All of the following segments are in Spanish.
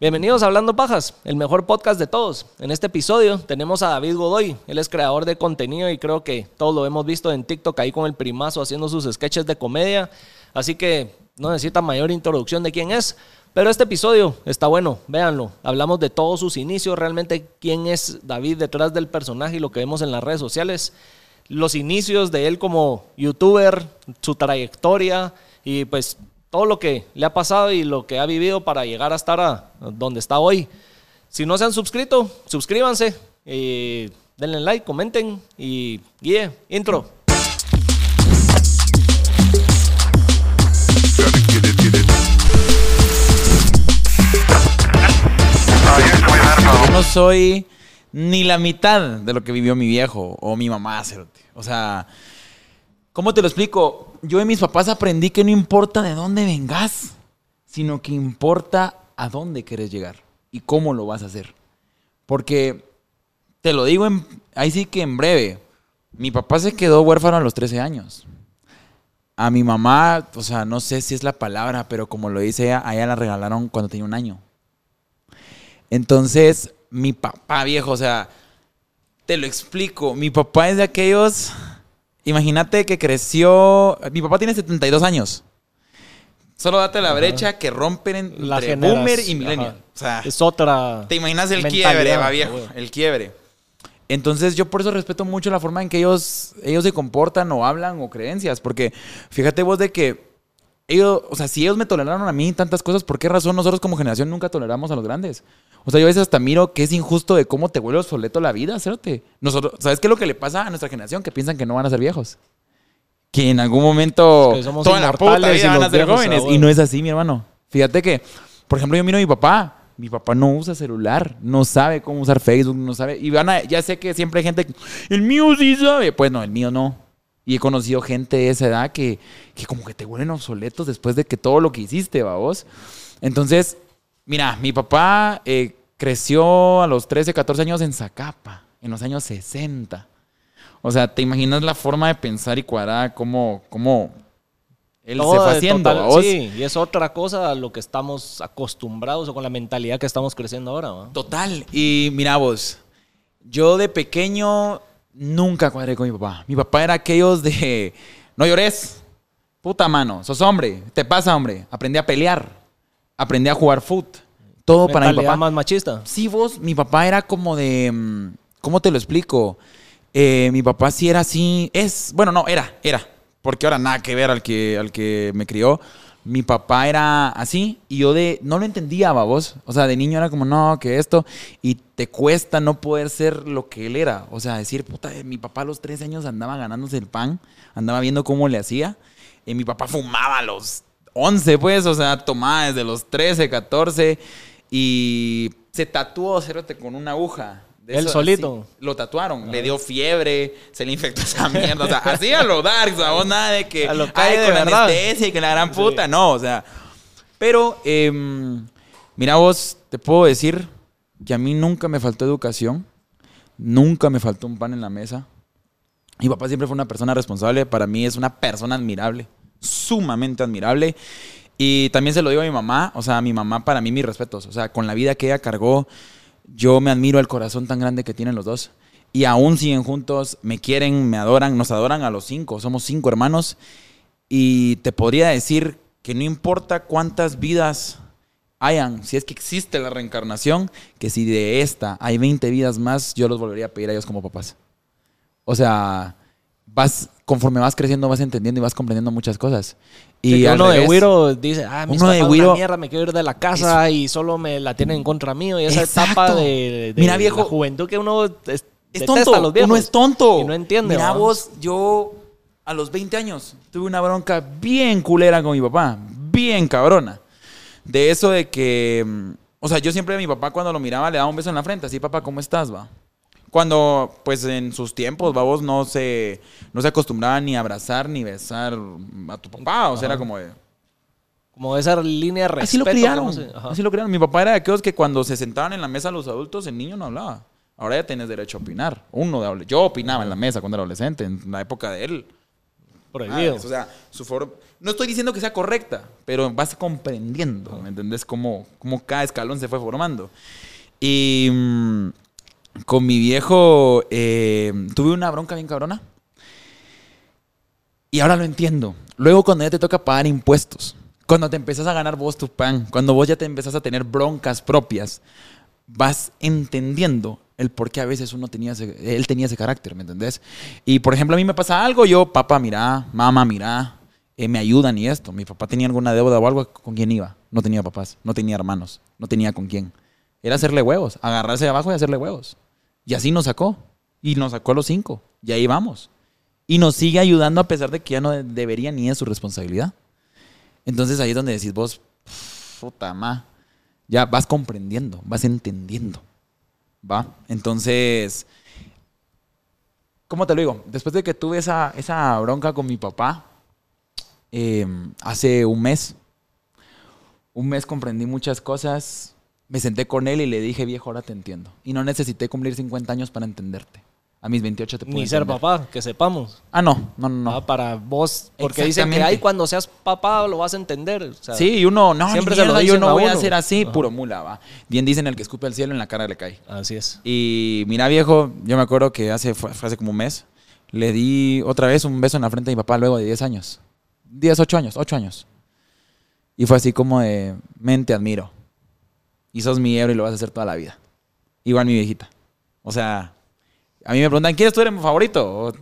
Bienvenidos a Hablando Pajas, el mejor podcast de todos. En este episodio tenemos a David Godoy. Él es creador de contenido y creo que todos lo hemos visto en TikTok ahí con el primazo haciendo sus sketches de comedia. Así que no necesita mayor introducción de quién es. Pero este episodio está bueno, véanlo. Hablamos de todos sus inicios, realmente quién es David detrás del personaje y lo que vemos en las redes sociales. Los inicios de él como youtuber, su trayectoria y pues todo lo que le ha pasado y lo que ha vivido para llegar a estar a donde está hoy. Si no se han suscrito, suscríbanse, denle like, comenten y guíe, intro. No soy ni la mitad de lo que vivió mi viejo o mi mamá. O sea, ¿cómo te lo explico? Yo de mis papás aprendí que no importa de dónde vengas, sino que importa a dónde quieres llegar y cómo lo vas a hacer. Porque, te lo digo en- ahí sí que en breve, mi papá se quedó huérfano a los 13 años. A mi mamá, o sea, no sé si es la palabra, pero como lo dice ella, a ella la regalaron cuando tenía un año. Entonces, mi papá viejo, o sea, te lo explico. Mi papá es de aquellos. Imagínate que creció. Mi papá tiene 72 años. Solo date la brecha que rompen entre La boomer y millennial. ajá. O sea, es otra. te imaginas el quiebre, va viejo. güey. El quiebre. Entonces, yo por eso respeto mucho la forma en que ellos, ellos se comportan o hablan o creencias. Porque fíjate vos de que ellos, o sea, si ellos me toleraron a mí tantas cosas, ¿por qué razón nosotros como generación nunca toleramos a los grandes? O sea, yo a veces hasta miro que es injusto de cómo te vuelve obsoleto la vida, hacerte. Nosotros, ¿sabes qué es lo que le pasa a nuestra generación? Que piensan que no van a ser viejos. Que en algún momento Es que somos toda la puta vida van a ser jóvenes. Y no es así, mi hermano. Fíjate que, por ejemplo, yo miro a mi papá. Mi papá no usa celular, no sabe cómo usar Facebook, no sabe. Y van a, ya sé que siempre hay gente, que, el mío sí sabe. Pues no, el mío no. Y he conocido gente de esa edad que, que como que te vuelven obsoletos después de que todo lo que hiciste, va vos. Entonces, mira, mi papá eh, creció a los 13, 14 años en Zacapa, en los años 60. O sea, ¿te imaginas la forma de pensar y cuadrada cómo, cómo él Todo se fue haciendo? Sí, y es otra cosa a lo que estamos acostumbrados o con la mentalidad que estamos creciendo ahora. ¿va? Total. Y mira vos, yo de pequeño nunca cuadré con mi papá. Mi papá era aquellos de, no llores, puta mano, sos hombre, te pasa hombre. Aprendí a pelear, aprendí a jugar foot. Todo para mi papá. más machista. Sí, vos, mi papá era como de, mm, ¿cómo te lo explico? Eh, mi papá sí era así, es, bueno, no, era, era, porque ahora nada que ver al que, al que me crió. Mi papá era así y yo de, no lo entendía, vos. O sea, de niño era como, no, que esto, y te cuesta no poder ser lo que él era. O sea, decir, puta, eh, mi papá a los 13 años andaba ganándose el pan, andaba viendo cómo le hacía. Y mi papá fumaba a los 11, pues, o sea, tomaba desde los 13, 14 y se tatuó, cérate, con una aguja. De Él solito. así. Lo tatuaron, le dio fiebre, se le infectó esa mierda. O sea, así a lo dark, o sea, vos nada de que. A lo ay, de con verdad. anestesia y que la gran puta, no, o sea. Pero, em, mira vos, te puedo decir que a mí nunca me faltó educación, nunca me faltó un pan en la mesa. Mi papá siempre fue una persona responsable, para mí es una persona admirable, sumamente admirable. Y también se lo digo a mi mamá, o sea, mi mamá para mí mis respetos, o sea, con la vida que ella cargó, yo me admiro el corazón tan grande que tienen los dos. Y aún siguen juntos, me quieren, me adoran, nos adoran a los cinco, somos cinco hermanos. Y te podría decir que no importa cuántas vidas hayan, si es que existe la reencarnación, que si de esta hay 20 vidas más, yo los volvería a pedir a ellos como papás. O sea, vas, conforme vas creciendo, vas entendiendo y vas comprendiendo muchas cosas. Y uno de Wiro dice, ah, mis Uno de Wiro- mierda, me quiero ir de la casa y solo me la tienen en contra mío. Y esa Exacto. etapa de, de Mira, viejo, la juventud que uno es, es tonto. a los viejos. Uno es tonto. Y no entiende. Mira vos, yo a los 20 años tuve una bronca bien culera con mi papá. Bien cabrona. De eso de que... mm, O sea, yo siempre a mi papá cuando lo miraba le daba un beso en la frente. Así, papá, ¿cómo estás, va? Cuando, pues en sus tiempos, babos, no se, no se acostumbraba ni a abrazar ni besar a tu papá. O sea, era como de... Como esa línea de respeto. Así lo ¿cómo criaron. Así lo criaron. Mi papá era de aquellos que cuando se sentaban en la mesa los adultos, el niño no hablaba. Ahora ya tienes derecho a opinar. Uno de Yo opinaba en la mesa cuando era adolescente, en la época de él. Prohibido. Ah, o sea, su forma. No estoy diciendo que sea correcta, pero vas comprendiendo, ¿me entendés? Cómo, cómo cada escalón se fue formando. Y mm, con mi viejo eh, tuve una bronca bien cabrona. Y ahora lo entiendo. Luego cuando ya te toca pagar impuestos, cuando te empezás a ganar vos tu pan, cuando vos ya te empezás a tener broncas propias, vas entendiendo el por qué a veces uno tenía ese, él tenía ese carácter, ¿me entendés? Y por ejemplo, a mí me pasa algo, yo, papá, mira, mamá, mira, eh, me ayudan y esto. Mi papá tenía alguna deuda o algo, ¿con quién iba? No tenía papás, no tenía hermanos, no tenía con quién. Era hacerle huevos, agarrarse abajo y hacerle huevos. Y así nos sacó. Y nos sacó a los cinco. Y ahí vamos. Y nos sigue ayudando a pesar de que ya no de- debería ni es su responsabilidad. Entonces ahí es donde decís vos, puta ma, ya vas comprendiendo, vas entendiendo. ¿Va? Entonces, ¿cómo te lo digo? Después de que tuve esa, esa bronca con mi papá, eh, hace un mes, un mes comprendí muchas cosas, me senté con él y le dije, viejo, ahora te entiendo. Y no necesité cumplir 50 años para entenderte. A mis 28 te puedo Ni ser entender. papá, que sepamos. Ah, no, no, no. no. ¿va? Para vos, porque dicen que ahí cuando seas papá lo vas a entender. o sea, Sí, y uno, no, siempre se lo yo dicen no voy a hacer así, Ajá. puro mula, va. Bien dicen el que escupe al cielo en la cara le cae. Así es. Y mira, viejo, yo me acuerdo que hace, fue, hace como un mes, le di otra vez un beso en la frente a mi papá luego de 10 años. 10, 8 años, 8 años. Y fue así como de, men, te admiro. Y sos mi héroe y lo vas a hacer toda la vida. Igual mi viejita. O sea, a mí me preguntan, ¿quién es tu héroe favorito?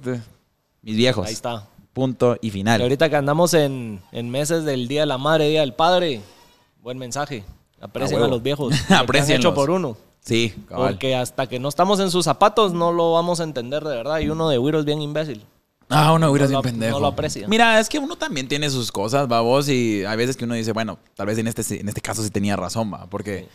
Mis viejos. Ahí está. Punto y Y final. ahorita que andamos en, en meses del Día de la Madre, Día del Padre, buen mensaje. Aprecien A a, los viejos. Aprécienlos. hecho por uno. Sí, cabal. Porque hasta que no estamos en sus zapatos no lo vamos a entender de verdad. Y uno de Wiro es bien imbécil. Ah, uno hubiera No sido lo- pendejo. no lo aprecia. Mira, es que uno también tiene sus cosas, va vos, y hay veces que uno dice, bueno, tal vez en este, en este caso sí tenía razón, va, porque...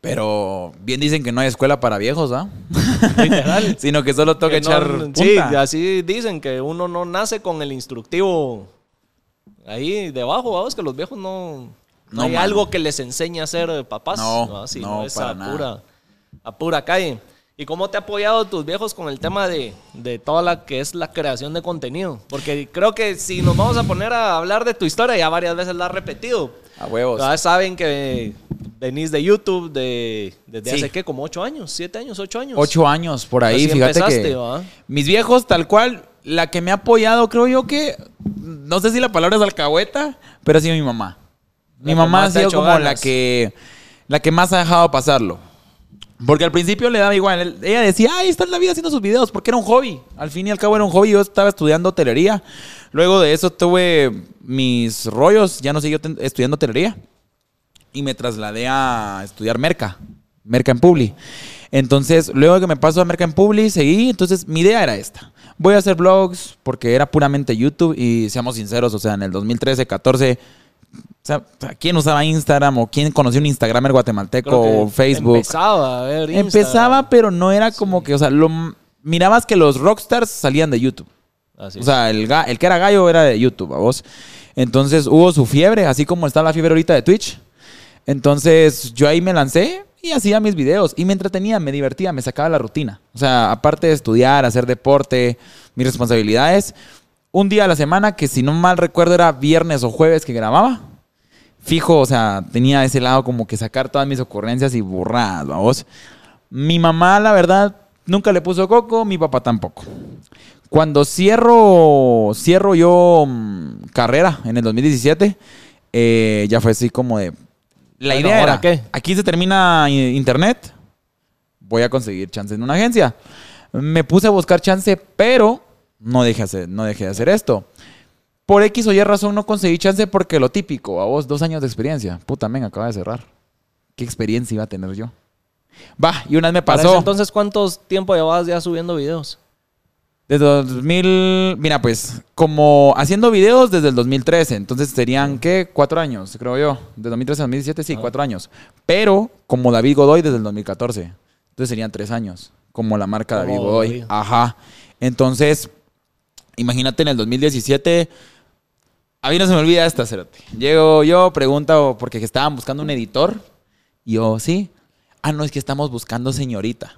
Pero bien dicen que no hay escuela para viejos, ¿ah? Literal. Sino que solo toca Que no- echar punta. Sí, así dicen que uno no nace con el instructivo ahí debajo, vamos, que los viejos no, no, No, hay mano. algo que les enseñe a ser papás. No, Así, no, es para a nada. pura, a pura calle. ¿Y cómo te ha apoyado tus viejos con el tema de, de toda la que es la creación de contenido? Porque creo que si nos vamos a poner a hablar de tu historia, ya varias veces la has repetido. A huevos. Ya saben que venís de YouTube de, desde Sí. hace, ¿qué? Como ocho años, siete años, ocho años. Ocho años por ahí, fíjate empezaste, que... Mis viejos, tal cual, la que me ha apoyado, creo yo que... No sé si la palabra es alcahueta, pero ha sido mi mamá. Mi La que mamá ha sido como la ganas. que... La que más ha dejado pasarlo. Porque al principio le daba igual. Ella decía, ay, está en la vida haciendo sus videos, porque era un hobby. Al fin y al cabo era un hobby. Yo estaba estudiando hotelería. Luego de eso tuve mis rollos. Ya no seguí estudiando hotelería. Y me trasladé a estudiar merca. Merca en Publi. Entonces, luego que me paso a merca en Publi, seguí. Entonces, mi idea era esta. Voy a hacer vlogs porque era puramente YouTube. Y seamos sinceros, o sea, en el 2013, 14... O sea, ¿quién usaba Instagram o quién conocía un Instagramer guatemalteco o Facebook? Empezaba a ver Instagram. Empezaba, pero no era como que, o sea, lo, mirabas que los rockstars salían de YouTube. Así O sea, el, el que era gallo era de YouTube, a vos. Entonces hubo su fiebre, así como está la fiebre ahorita de Twitch. Entonces yo ahí me lancé y hacía mis videos y me entretenía, me divertía, me sacaba la rutina. O sea, aparte de estudiar, hacer deporte, mis responsabilidades, un día a la semana, que si no mal recuerdo era viernes o jueves que grababa, fijo, o sea, tenía ese lado como que sacar todas mis ocurrencias y burradas, vamos. Mi mamá, la verdad, nunca le puso coco, mi papá tampoco. Cuando cierro, cierro yo mm, carrera en el 2017, eh, ya fue así como de... La Bueno, idea ¿ahora era, qué? aquí se termina internet, voy a conseguir chance en una agencia. Me puse a buscar chance, pero no dejé, hacer, no dejé de hacer esto. Por X o Y razón no conseguí chance porque lo típico, a vos dos años de experiencia. Puta, men, acaba de cerrar. ¿Qué experiencia iba a tener yo? Va, y una vez me pasó. ese entonces, ¿cuánto tiempo llevabas ya subiendo videos? Desde 2000, mira, pues, como haciendo videos desde el 2013, entonces serían, ¿qué? Cuatro años, creo yo. De 2013 a 2017, sí, cuatro años. Pero como David Godoy desde el 2014, entonces serían tres años, como la marca Como David Godoy. David. Ajá. Entonces, imagínate en el 2017, a mí no se me olvida esta, cerote. Llego yo, pregunto, porque estaban buscando un editor, y yo, sí. Ah, no, es que estamos buscando señorita.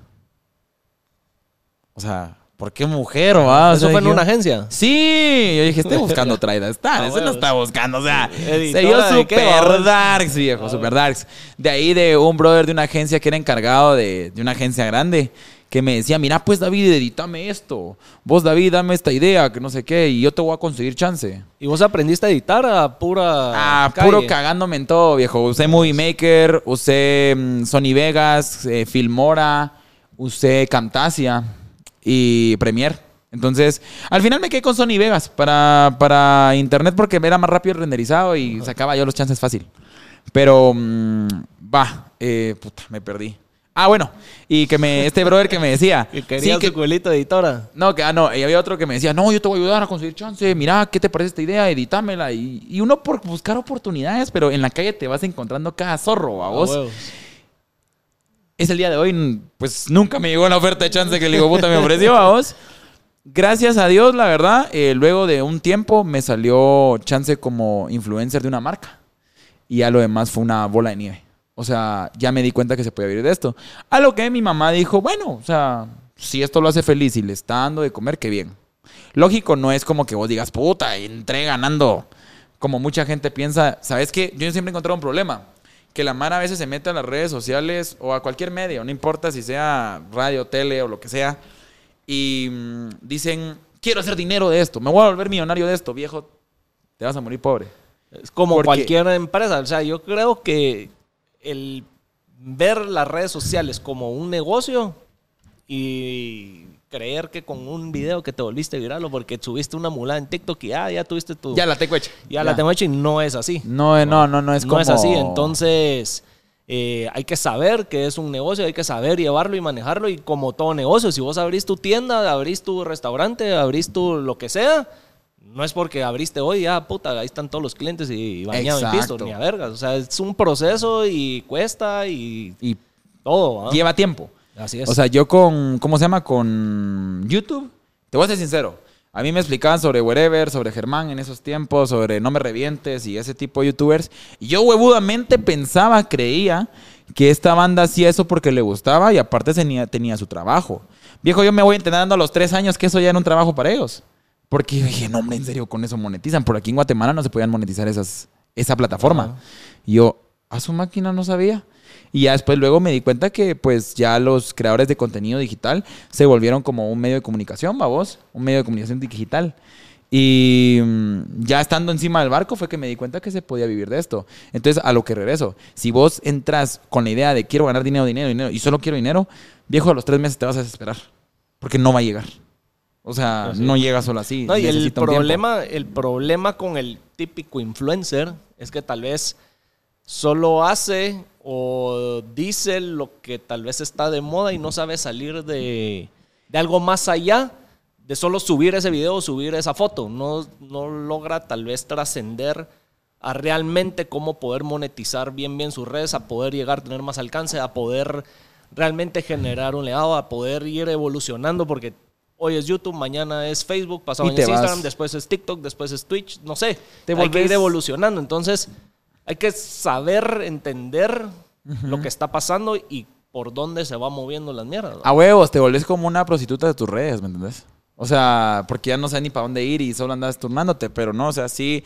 O sea, ¿por qué mujer? va? O ¿Eso sea, fue en una agencia? Sí, yo dije, estoy buscando Traida Star. Ah, Eso bueno. no está buscando, o sea, se dio super darks, viejo, super darks. De ahí de un brother de una agencia que era encargado de, de una agencia grande, que me decía, mira, pues David, edítame esto. Vos, David, dame esta idea, que no sé qué, y yo te voy a conseguir chance. ¿Y vos aprendiste a editar a pura Ah, calle? puro cagándome en todo, viejo. Usé Movie Maker, usé mm, Sony Vegas, eh, Filmora, usé Camtasia y Premiere. Entonces, al final me quedé con Sony Vegas para, para internet porque era más rápido el renderizado y sacaba yo los chances fácil. Pero, mm, va, eh, puta, me perdí. Ah, bueno, y que me, este brother que me decía, Que quería sí, que, su culito de editora. no, que, ah, no, y había otro que me decía, no, yo te voy a ayudar a conseguir chance, mira, ¿qué te parece esta idea? Editámela. Y, y uno por buscar oportunidades, pero en la calle te vas encontrando cada zorro, a vos. Es el día de hoy, pues nunca me llegó la oferta de chance que le digo, puta, me ofreció a vos. Gracias a Dios, la verdad, eh, luego de un tiempo me salió chance como influencer de una marca. Y ya lo demás fue una bola de nieve. O sea, ya me di cuenta que se podía vivir de esto. A lo que mi mamá dijo, bueno, o sea, si esto lo hace feliz y le está dando de comer, qué bien. Lógico, no es como que vos digas, puta, entré ganando. Como mucha gente piensa, ¿sabes qué? Yo siempre he encontrado un problema. Que la Mara a veces se mete a las redes sociales o a cualquier medio, no importa si sea radio, tele o lo que sea, y mm, dicen, quiero hacer dinero de esto, me voy a volver millonario de esto, viejo, te vas a morir pobre. Es como Porque- cualquier empresa. O sea, yo creo que el ver las redes sociales como un negocio y creer que con un video que te volviste viral o porque subiste una mulada en TikTok y ah, ya tuviste tu... Ya la tengo hecha. ya la tengo hecha y no es así. No, eh, no, no, no es no como... es así. Entonces, eh, hay que saber que es un negocio, hay que saber llevarlo y manejarlo. Y como todo negocio, si vos abrís tu tienda, abrís tu restaurante, abrís tu lo que sea, no es porque abriste hoy, ya puta, ahí están todos los clientes y bañado en pisto, Exacto. ni a vergas. O sea, es un proceso y cuesta y Y todo. ¿ah? lleva tiempo. Así es. O sea, yo con, ¿cómo se llama? Con YouTube, te voy a ser sincero. A mí me explicaban sobre Wherever, sobre Germán en esos tiempos, sobre No Me Revientes y ese tipo de youtubers. Y yo huevudamente pensaba, creía que esta banda hacía eso porque le gustaba y aparte tenía, tenía su trabajo. Viejo, yo me voy entrenando a los tres años que eso ya era un trabajo para ellos. Porque yo dije, no, hombre, en serio, con eso monetizan. Por aquí en Guatemala no se podían monetizar esas, esa plataforma. Y yo, a su máquina no sabía. Y ya después luego me di cuenta que pues ya los creadores de contenido digital se volvieron como un medio de comunicación, vos, un medio de comunicación digital. Y mm, ya estando encima del barco fue que me di cuenta que se podía vivir de esto. Entonces, a lo que regreso, si vos entras con la idea de quiero ganar dinero, dinero, dinero y solo quiero dinero, viejo, a los tres meses te vas a desesperar. Porque no va a llegar. O sea, no llega solo así. No, y el tiempo. problema, el problema con el típico influencer es que tal vez solo hace o dice lo que tal vez está de moda y no sabe salir de, de algo más allá de solo subir ese video o subir esa foto. No, no logra tal vez trascender a realmente cómo poder monetizar bien bien sus redes, a poder llegar a tener más alcance, a poder realmente generar un legado, a poder ir evolucionando porque hoy es YouTube, mañana es Facebook, pasado es vas. Instagram, después es TikTok, después es Twitch, no sé. Te hay que ir volvés- evolucionando. Entonces, hay que saber entender lo que está pasando y por dónde se va moviendo las mierdas. ¿no? A huevos, te volvés como una prostituta de tus redes, ¿me entendés? O sea, porque ya no sé ni para dónde ir y solo andas turnándote, pero no, o sea, sí.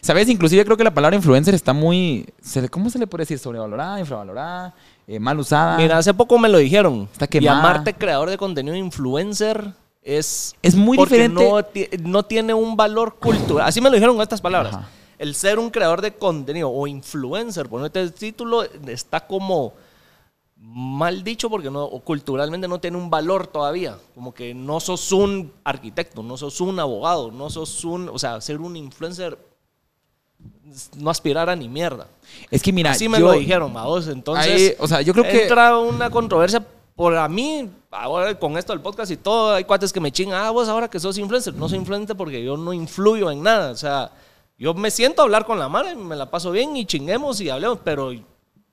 ¿Sabes? Inclusive creo que la palabra influencer está muy... ¿Cómo se le puede decir? Sobrevalorada, infravalorada, eh, mal usada. Mira, hace poco me lo dijeron. Está quemada. Llamarte creador de contenido influencer es... Es muy diferente. No, ti- no tiene un valor cultural. Así me lo dijeron con estas palabras. Ajá. el ser un creador de contenido o influencer, ponerte el título, está como mal dicho porque no, o culturalmente no tiene un valor todavía. Como que no sos un arquitecto, no sos un abogado, no sos un. O sea, ser un influencer no aspirar a ni mierda. Es que mira, Así me yo- lo dijeron, vos. Entonces, Ahí, o sea, yo creo que- entra una controversia por a mí, ahora con esto del podcast y todo, hay cuates que me chingan, ah, vos ahora que sos influencer. No soy influencer porque yo no influyo en nada. O sea, yo me siento a hablar con la y me la paso bien y chinguemos y hablemos, pero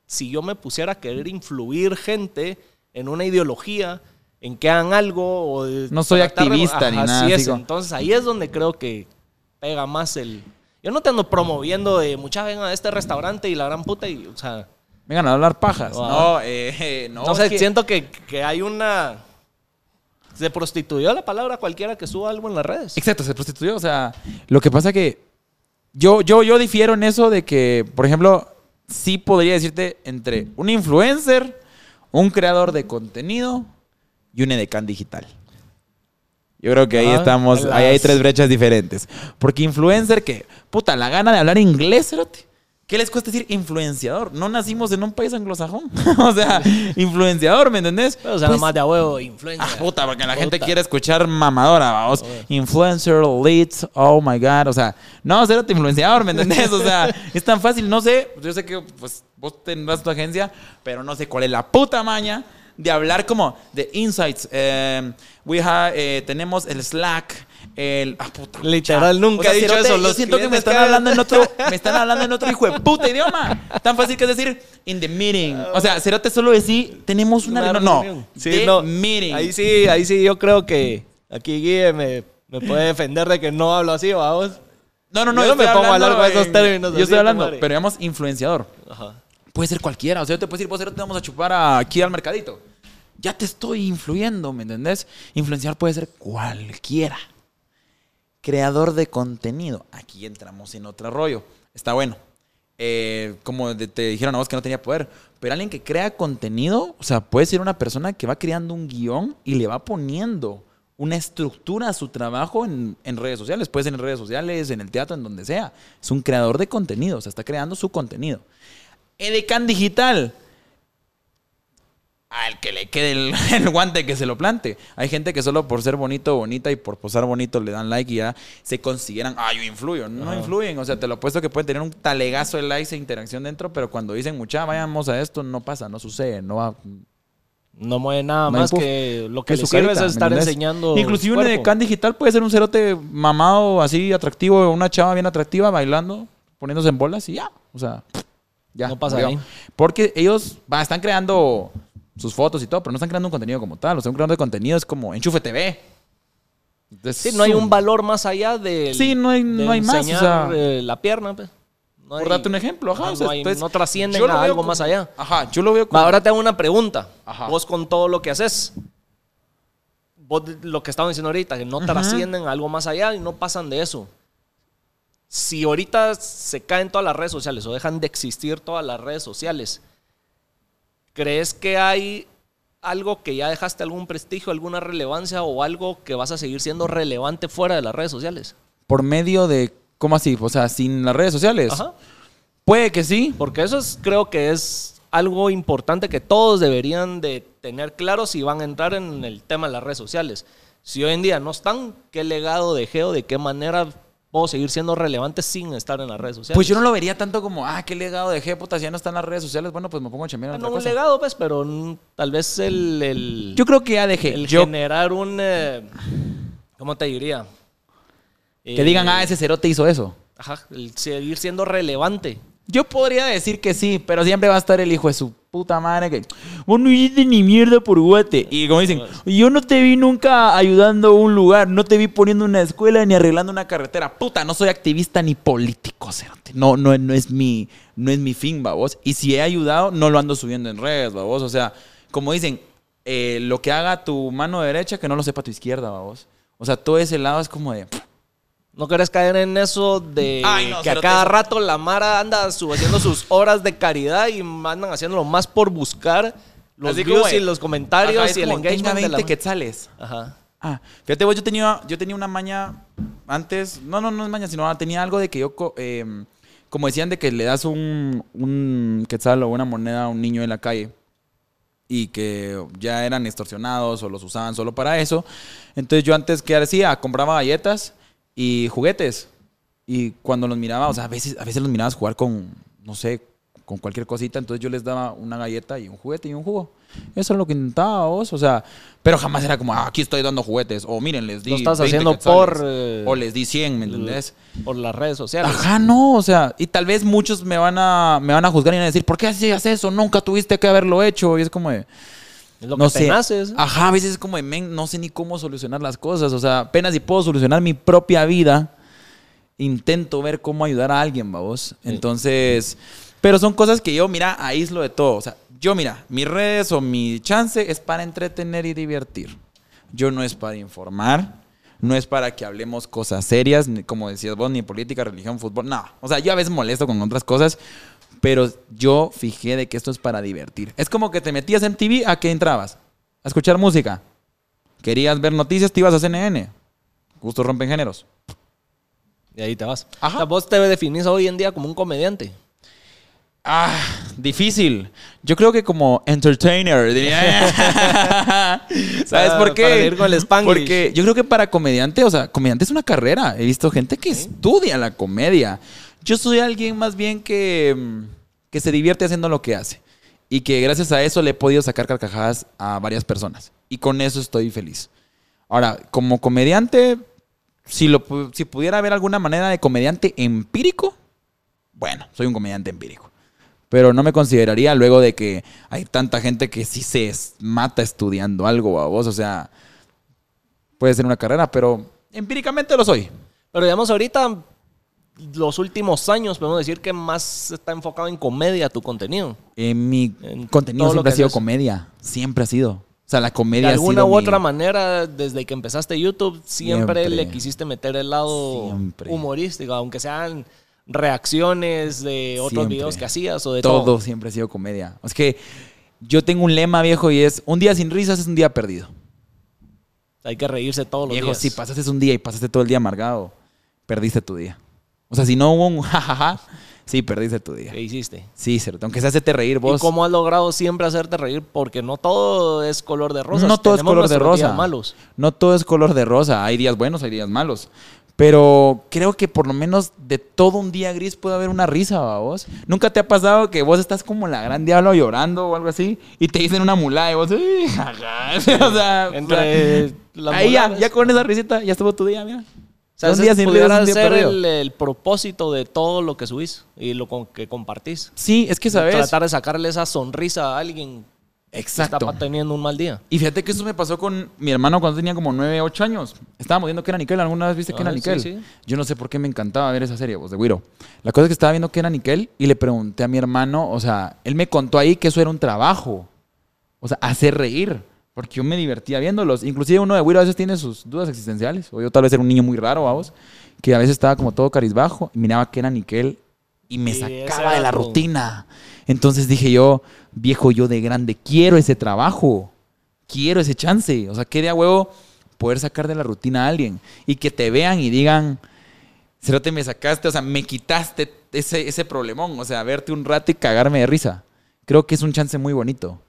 si yo me pusiera a querer influir gente en una ideología, en que hagan algo o No soy activista ni nada, Así es, entonces ahí es donde creo que pega más el... Yo no te ando promoviendo de mucha venga a este restaurante y la gran puta y, o sea, Vengan a hablar pajas. Ah. No, eh, no. que- siento que, que hay una... Se prostituyó la palabra cualquiera que suba algo en las redes. Exacto, se prostituyó. O sea, lo que pasa que yo, yo, yo difiero en eso de que, por ejemplo, sí podría decirte entre un influencer, un creador de contenido y un edecán digital. Yo creo que ahí Ah, estamos, las- ahí hay tres brechas diferentes. Porque influencer, que, puta, la gana de hablar inglés, cerote. ¿Qué les cuesta decir influenciador? No nacimos en un país anglosajón. o sea, influenciador, ¿me entendés? Pero, o sea, Pues- más de a huevo, influencia. Ah, puta, porque la gente quiere escuchar mamadora, vamos. Influencer, leads, oh my god. O sea, no, cero influenciador, ¿me entendés? O sea, es tan fácil, no sé. Yo sé que pues, vos tendrás tu agencia, pero no sé cuál es la puta maña de hablar como de insights. Eh, we have, eh, tenemos el Slack. El, ah, puta, Literal, nunca he dicho cerote, eso, Yo los siento que me están hablando en otro, me están hablando en otro hijo de puta idioma. Tan fácil que es decir in the meeting. O sea, cerote solo decir tenemos una, Una no, no. Sí, the no. meeting. Ahí sí, ahí sí, yo creo que aquí Guille me, me puede defender de que no hablo así, vamos. No, no, no. Yo no me pongo a hablar con esos términos Yo así, estoy hablando, pero digamos influenciador. Ajá. Puede ser cualquiera. O sea, yo te puedo decir, vos te vamos a chupar aquí al mercadito. Ya te estoy influyendo, ¿me entendés? Influenciar puede ser cualquiera. Creador de contenido. Aquí entramos en otro rollo. Está bueno. Eh, como te dijeron a vos que no tenía poder. Pero alguien que crea contenido, o sea, puede ser una persona que va creando un guion y le va poniendo una estructura a su trabajo en, en redes sociales. Puede ser en redes sociales, en el teatro, en donde sea. Es un creador de contenido, o sea, está creando su contenido. Edecán Digital. Al que le quede el, el guante que se lo plante. Hay gente que solo por ser bonito bonita y por posar bonito le dan like y ya se consideran, ah, yo influyo. No influyen. O sea, te lo apuesto que pueden tener un talegazo de likes e interacción dentro, pero cuando dicen, mucha, vayamos a esto, no pasa, no sucede, no va. No mueve nada No más que lo que Es le sirve carita, es ¿me estar enseñando. Inclusive un edecán digital puede ser un cerote mamado, así atractivo, una chava bien atractiva, bailando, poniéndose en bolas y ya. O sea, ya. No pasa ahí. Porque ellos están creando sus fotos y todo, pero no están creando un contenido como tal. O sea, un creador de contenido es como Enchufe TV. Entonces, Sí, no hay es un valor más allá de. Sí, no hay- no hay más, o sea- la pierna, pues. No Por hay- darte un ejemplo, ajá. Ajá, o sea, no, hay- entonces, no trascienden a algo como- más allá. Ajá, yo lo veo como. ahora te hago una pregunta. Ajá. Vos con todo lo que haces, vos lo que estamos diciendo ahorita, que no trascienden a algo más allá y no pasan de eso. Si ahorita se caen todas las redes sociales o dejan de existir todas las redes sociales, ¿crees que hay algo que ya dejaste algún prestigio, alguna relevancia o algo que vas a seguir siendo relevante fuera de las redes sociales? Por medio de. ¿Cómo así? O sea, sin las redes sociales. Ajá. Puede que sí. Porque eso es, creo que es algo importante que todos deberían de tener claro si van a entrar en el tema de las redes sociales. Si hoy en día no están, ¿qué legado dejé o de qué manera puedo seguir siendo relevante sin estar en las redes sociales? Pues yo no lo vería tanto como, ah, qué legado dejé, puta, si ya no están las redes sociales, bueno, pues me pongo a chambear en Ah, no otra un cosa. legado, pues, pero mm, tal vez el, el, Yo creo que ya dejé. el Yo, generar un... eh, ¿Cómo te diría? que digan, Eh, ah, ese cerote hizo eso. Ajá, el seguir siendo relevante. Yo podría decir que sí, pero siempre va a estar el hijo de su puta madre que vos no hiciste ni mierda por guate. Y como dicen, yo no te vi nunca ayudando a un lugar, no te vi poniendo una escuela ni arreglando una carretera. Puta, no soy activista ni político, cerote. No, no, no es mi, no es mi fin, babos. Y si he ayudado, no lo ando subiendo en redes, babos. O sea, como dicen, eh, lo que haga tu mano derecha, que no lo sepa tu izquierda, babos. O sea, todo ese lado es como de... ¿No querés caer en eso de Ay, no, que a cada rato la Mara anda haciendo sus horas de caridad y andan haciéndolo más por buscar los Así views de- y los comentarios Ajá, y el engagement de 20 la quetzales. Ajá. Ah, fíjate vos, yo tenía, yo tenía una maña antes, no, no, no es maña, sino tenía algo de que yo eh, como decían de que le das un, un quetzal o una moneda a un niño en la calle y que ya eran extorsionados o los usaban solo para eso. Entonces yo antes, ¿qué hacía? Compraba galletas y juguetes. Y cuando los miraba, o sea, a veces, a veces los mirabas jugar con, no sé, con cualquier cosita, entonces yo les daba una galleta y un juguete y un jugo. Eso es lo que intentaba vos, o sea, pero jamás era como, ah, aquí estoy dando juguetes, o miren, les di Lo estás 20 haciendo quetzales, por, eh, o les di 100, ¿me entendés? Por las redes sociales. Ajá, no, o sea, y tal vez muchos me van a, me van a juzgar y van a decir, ¿por qué hacías eso? Nunca tuviste que haberlo hecho. Y es como de, Es lo no que sé. nace, ¿eh? Ajá, a veces es como men, no sé ni cómo solucionar las cosas. O sea, apenas si puedo solucionar mi propia vida, intento ver cómo ayudar a alguien, vamos. Entonces, pero son cosas que yo, mira, aíslo de todo. O sea, yo, mira, mis redes o mi chance es para entretener y divertir. Yo no es para informar, no es para que hablemos cosas serias, como decías vos, ni política, religión, fútbol. No, o sea, yo a veces molesto con otras cosas, pero yo fijé de que esto es para divertir. Es como que te metías en TV, ¿a qué entrabas? A escuchar música. Querías ver noticias, te ibas a CNN. Gustos rompen géneros. Y ahí te vas. Ajá. O sea, vos te definís hoy en día como un comediante. Ah, difícil. Yo creo que como entertainer, diría. ¿Sabes Para- por qué? para ir con el Spanglish. Porque yo creo que para comediante, o sea, comediante es una carrera. He visto gente que estudia la comedia. Yo soy alguien más bien que, mm, que se divierte haciendo lo que hace. Y que gracias a eso le he podido sacar carcajadas a varias personas. Y con eso estoy feliz. Ahora, como comediante, si, lo, si pudiera haber alguna manera de comediante empírico, bueno, soy un comediante empírico. Pero no me consideraría luego de que hay tanta gente que sí se mata estudiando algo a vos. O sea, puede ser una carrera, pero empíricamente lo soy. Pero digamos, ahorita, los últimos años, podemos decir que más está enfocado en comedia tu contenido. En mi En contenido siempre ha sido comedia. Siempre ha sido. O sea, la comedia De ha alguna sido u mi- otra manera, desde que empezaste YouTube, siempre, Siempre. le quisiste meter el lado Siempre. humorístico, aunque sean reacciones de otros Siempre. videos que hacías o de todo, todo. siempre ha sido comedia. Es que yo tengo un lema viejo y es un día sin risas es un día perdido. Hay que reírse todos los Viejo, días. si pasaste un día y pasaste todo el día amargado, perdiste tu día. O sea, si no hubo un jajaja, sí, perdiste tu día. ¿Qué hiciste? Sí, cierto. Aunque se hacete reír vos. ¿Y cómo has logrado siempre hacerte reír? Porque no todo es color de rosa. No todo es Tenemos color de rosa. malos. No todo es color de rosa. Hay días buenos, hay días malos. Pero creo que por lo menos de todo un día gris puede haber una risa, ¿va vos? ¿Nunca te ha pasado que vos estás como la gran diablo llorando o algo así y te dicen una mulá y vos, "Ay, jaja"? o sea, Entre o sea, ahí ya, ya con esa risita ya estuvo tu día, mira. Sea, Un ese día sin pudiera ser el, el propósito de todo lo que subís y lo con- que compartís. Sí, es que sabes. Tratar de sacarle esa sonrisa a alguien que Exacto. está teniendo un mal día. Y fíjate que eso me pasó con mi hermano cuando tenía como 9, 8 años. Estábamos viendo Kenan Nickel. ¿Alguna vez viste Ah, Kenan sí, Nickel? sí. Yo no sé por qué me encantaba ver esa serie, vos, de Wiro. La cosa es que estaba viendo Kenan Nickel y le pregunté a mi hermano, o sea, él me contó ahí que eso era un trabajo. O sea, hacer reír. Porque yo me divertía viéndolos. Inclusive uno de Wiro a veces tiene sus dudas existenciales. O yo tal vez era un niño muy raro, vamos. Que a veces estaba como todo carizbajo. Y miraba que era Nickel y me sacaba de la rutina. Entonces dije yo, viejo, yo de grande quiero ese trabajo. Quiero ese chance. O sea, qué de a huevo poder sacar de la rutina a alguien. Y que te vean y digan, Cerote, me sacaste, o sea, me quitaste ese, ese problemón. O sea, verte un rato y cagarme de risa. Creo que es un chance muy bonito.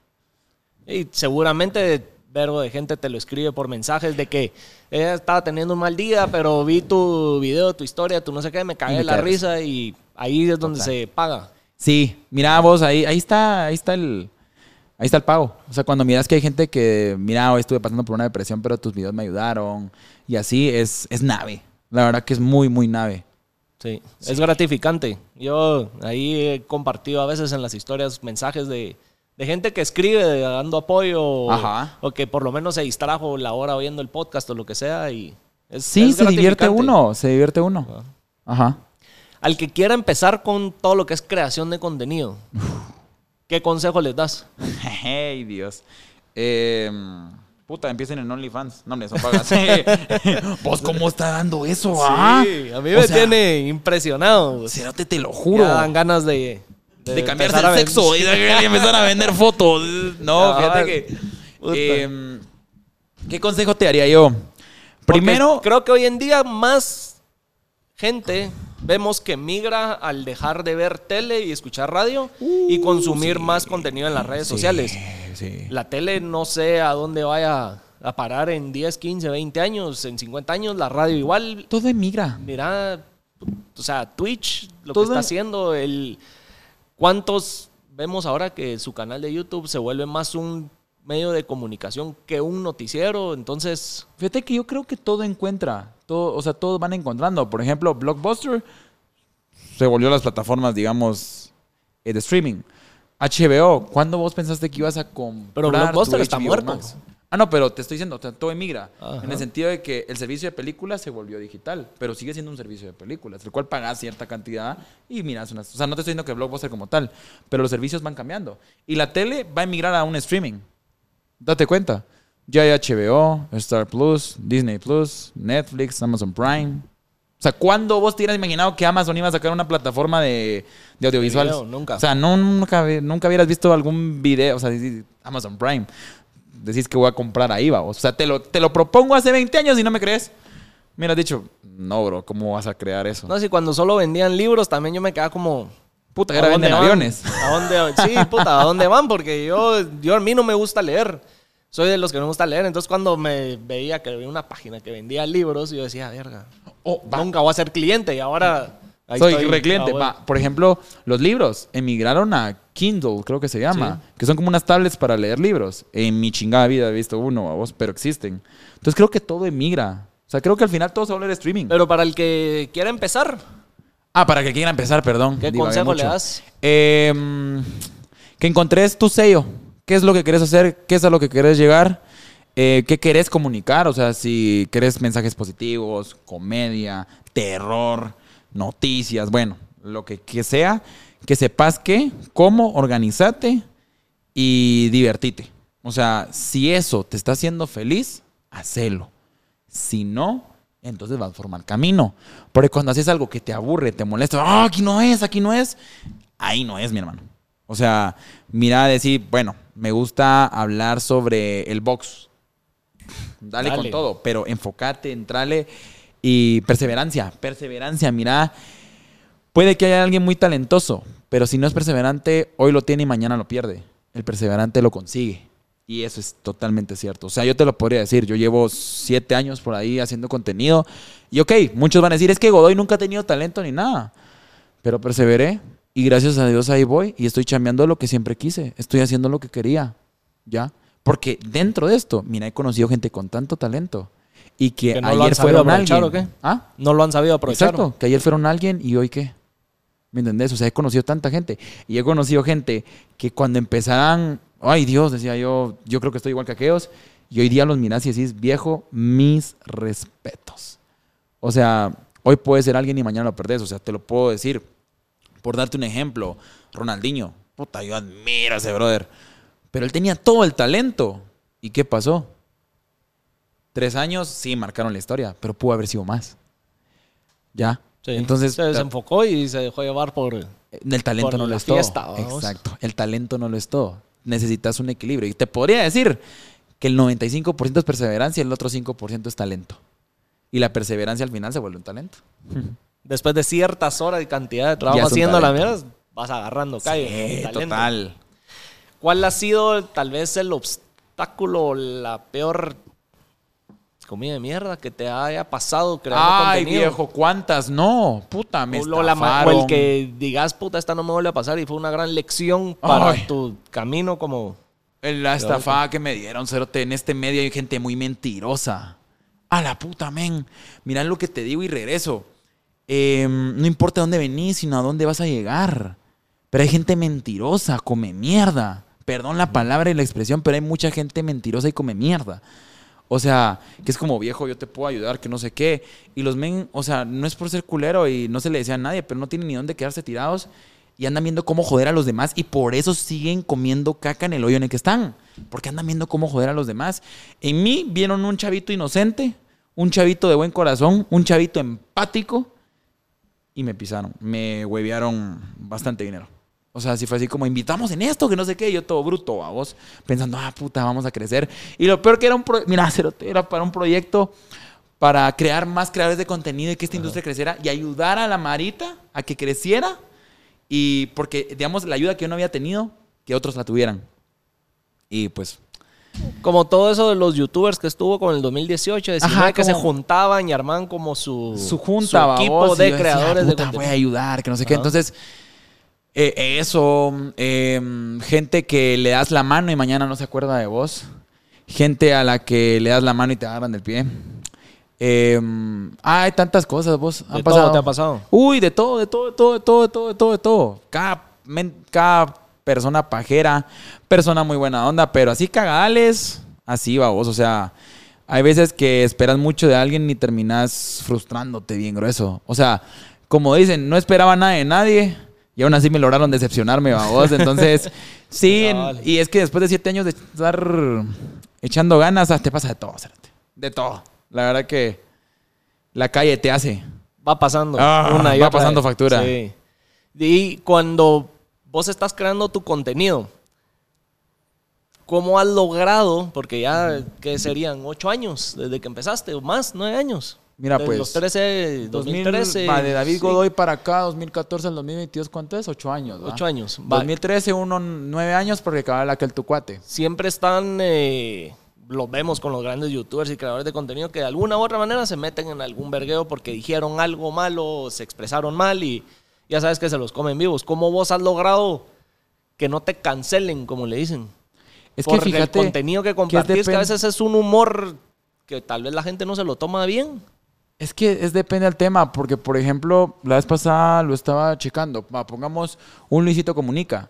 Y seguramente verbo de gente te lo escribe por mensajes de que ella estaba teniendo un mal día, pero vi tu video, tu historia, tu no sé qué, me cagué la risa y ahí es donde Total. se paga. Sí, mira vos, ahí, ahí está, ahí está el. Ahí está el pago. O sea, cuando miras que hay gente que, mira, hoy estuve pasando por una depresión, pero tus videos me ayudaron. Y así es, es nave. La verdad que es muy, muy nave. Sí, es gratificante. Yo ahí he compartido a veces en las historias mensajes de, de gente que escribe dando apoyo o, Ajá. o que por lo menos se distrajo la hora oyendo el podcast o lo que sea y es, Sí, es se divierte uno, se divierte uno. Ajá. Al que quiera empezar con todo lo que es creación de contenido, ¿qué consejo les das? Hey, Dios. Eh, puta, empiecen en OnlyFans. No, hombre, eso pagas. ¿Vos cómo está dando eso, ah? Sí, a mí O me sea, tiene impresionado. Cerote, te lo juro. Ya dan ganas de, de cambiarse el sexo y de empezar a vender fotos. No, Ah, fíjate que. eh, ¿Qué consejo te daría yo? Porque Primero, creo que hoy en día más gente vemos que migra al dejar de ver tele y escuchar radio y consumir más contenido en las redes sociales. Sí. La tele no sé a dónde vaya a parar en 10, 15, 20 años, en 50 años, la radio igual. Todo emigra. Mira, o sea, Twitch, lo Todo- que está haciendo, el cuántos vemos ahora que su canal de YouTube se vuelve más un medio de comunicación que un noticiero, entonces Fíjate que yo creo que todo encuentra, todo, o sea, todos van encontrando. Por ejemplo, Blockbuster se volvió las plataformas, digamos, eh, de streaming. HBO, ¿cuándo vos pensaste que ibas a comprar Pero Blockbuster tu está muerto. Max? Ah, no, pero te estoy diciendo, o sea, todo emigra. Ajá. En el sentido de que el servicio de películas se volvió digital, pero sigue siendo un servicio de películas, el cual pagas cierta cantidad y miras unas... O sea, no te estoy diciendo que Blockbuster como tal, pero los servicios van cambiando. Y la tele va a emigrar a un streaming. Date cuenta. Ya hay HBO, Star Plus, Disney Plus, Netflix, Amazon Prime. O sea, ¿cuándo vos te hubieras imaginado que Amazon iba a sacar una plataforma de, de audiovisuales? video, nunca. O sea, no, nunca, hubieras visto algún video, o sea, Amazon Prime. Decís que voy a comprar ahí, va. O sea, te lo, te lo propongo hace 20 años y no me crees. Mira, has dicho, no, bro, ¿cómo vas a crear eso? no si cuando solo vendían libros también yo me quedaba como Puta, ¿a ahora dónde venden van? aviones. ¿A dónde? Sí, puta, ¿a dónde van? Porque yo, yo a mí no me gusta leer. Soy de los que no me gusta leer. Entonces cuando me veía que había una página que vendía libros, yo decía, verga, Oh, nunca voy a ser cliente y ahora ahí Soy recliente. Ah, Por ejemplo, los libros emigraron a Kindle, creo que se llama, que son como unas tablets para leer libros. En mi chingada vida he visto uno, a vos, pero existen. Entonces creo que todo emigra. O sea, creo que al final todo se va a volver streaming. Pero para el que quiera empezar, ah, para que quiera empezar, perdón. ¿Qué divagué consejo le das? Eh, que encontres tu sello. ¿Qué es lo que querés hacer? ¿Qué es a lo que querés llegar? Eh, ¿Qué querés comunicar? O sea, si querés mensajes positivos, comedia, terror, noticias, bueno, lo que, que sea, que sepas qué, cómo, organizate y divertite. O sea, si eso te está haciendo feliz, hacelo. Si no, entonces vas a formar camino. Porque cuando haces algo que te aburre, te molesta, ah, aquí no es, aquí no es, ahí no es, mi hermano. O sea, mira, decir, bueno, me gusta hablar sobre el box. Dale, Dale. con todo, pero enfócate, entrale y perseverancia, perseverancia, mira. Puede que haya alguien muy talentoso, pero si no es perseverante, hoy lo tiene y mañana lo pierde. El perseverante lo consigue. Y eso es totalmente cierto. O sea, yo te lo podría decir. Yo llevo siete años por ahí haciendo contenido. Y ok, muchos van a decir, es que Godoy nunca ha tenido talento ni nada. Pero perseveré y gracias a Dios ahí voy y estoy chambeando lo que siempre quise. Estoy haciendo lo que quería. ¿Ya? Porque dentro de esto, mira, he conocido gente con tanto talento. Y que, Que no lo ayer han sabido fueron aprovechar, alguien. ¿o qué? ¿Ah? no lo han sabido aprovechar. Exacto, que ayer fueron alguien y hoy qué. ¿Me entendés? O sea, he conocido tanta gente. Y he conocido gente que cuando empezaran, ay Dios, decía yo, yo creo que estoy igual que aquellos. Y hoy día los mirás y decís, viejo, mis respetos. O sea, hoy puede ser alguien y mañana lo perdés. O sea, te lo puedo decir. Por darte un ejemplo, Ronaldinho. Puta, yo admiro a ese brother. Pero él tenía todo el talento. ¿Y qué pasó? Tres años, sí, marcaron la historia, pero pudo haber sido más. ¿Ya? Sí. Entonces, se desenfocó y se dejó llevar por... el talento por no lo es todo. vamos. Exacto. El talento no lo es todo. Necesitas un equilibrio. Y te podría decir que el 95% es perseverancia y el otro 5% es talento. Y la perseverancia al final se vuelve un talento. Después de ciertas horas y cantidad de trabajo haciendo la mierda, vas agarrando calle. Sí, total. ¿Cuál ha sido tal vez el obstáculo, la peor comida de mierda que te haya pasado creando Ay, contenido? viejo, ¿cuántas? No, puta, me o, lo- la o el que digas, puta, esta no me vuelve a pasar y fue una gran lección para Ay. tu camino como... La estafada que me dieron, cerote. En este medio hay gente muy mentirosa. A la puta, men. Mira lo que te digo y regreso. Eh, no importa dónde venís, sino a dónde vas a llegar. Pero hay gente mentirosa, come mierda. Perdón la palabra y la expresión, pero hay mucha gente mentirosa y come mierda. O sea, que es como viejo, yo te puedo ayudar, que no sé qué. Y los men, o sea, no es por ser culero y no se le decía a nadie, pero no tienen ni dónde quedarse tirados y andan viendo cómo joder a los demás y por eso siguen comiendo caca en el hoyo en el que están. Porque andan viendo cómo joder a los demás. En mí vieron un chavito inocente, un chavito de buen corazón, un chavito empático y me pisaron. Me huevearon bastante dinero. O sea, si fue así como invitamos en esto, que no sé qué, yo todo bruto a vos, pensando, ah, puta, vamos a crecer. Y lo peor que era un proyecto, mira, cerote, era para un proyecto para crear más creadores de contenido y que esta industria creciera y ayudar a la Marita a que creciera y porque, digamos, la ayuda que yo no había tenido, que otros la tuvieran. Y pues, Como todo eso de los youtubers que estuvo con el 2018, 19, Ajá, que se juntaban y armaban como su, su junta, su equipo y de yo decía, creadores de "Puta, contenido. voy a ayudar, que no sé qué. Ajá. Entonces, eh, eso, eh, gente que le das la mano y mañana no se acuerda de vos. Gente a la que le das la mano y te agarran del pie. Eh, ah, hay tantas cosas, vos. Han ¿De todo pasado. te ha pasado? Uy, de todo, de todo, de todo, de todo, de todo, de todo, de todo. Cada, men- cada persona pajera, persona muy buena onda, pero así cagadales, así va vos. O sea, hay veces que esperas mucho de alguien y terminas frustrándote bien grueso. O sea, como dicen, no esperaba nada de nadie y aún así me lograron decepcionarme, vos. Entonces, sí, en- y es que después de siete años de estar echando ganas, ah, te pasa de todo, de todo. La verdad que la calle te hace. Va pasando. Ah, una y va otra pasando vez. factura. Sí. Y cuando vos estás creando tu contenido, ¿cómo has logrado? Porque ya, ¿qué serían? ¿Ocho años desde que empezaste? ¿O más? ¿Nueve años? Mira, pues, Los 13, 2013. 2000, va, de David sí, Godoy para acá, 2014 al 2022, ¿cuánto es? Ocho años. ¿va? Ocho años. Va. 2013, uno, nueve años porque acaba aquel tu cuate. Siempre están, eh, los vemos con los grandes youtubers y creadores de contenido que de alguna u otra manera se meten en algún vergueo porque dijeron algo malo, se expresaron mal y ya sabes que se los comen vivos. ¿Cómo vos has logrado que no te cancelen, como le dicen? Es que Porque fíjate. el contenido que compartís, que, a depen- veces es un humor que tal vez la gente no se lo toma bien. Es que es depende del tema, porque por ejemplo, la vez pasada lo estaba checando. Va, pongamos un Luisito Comunica.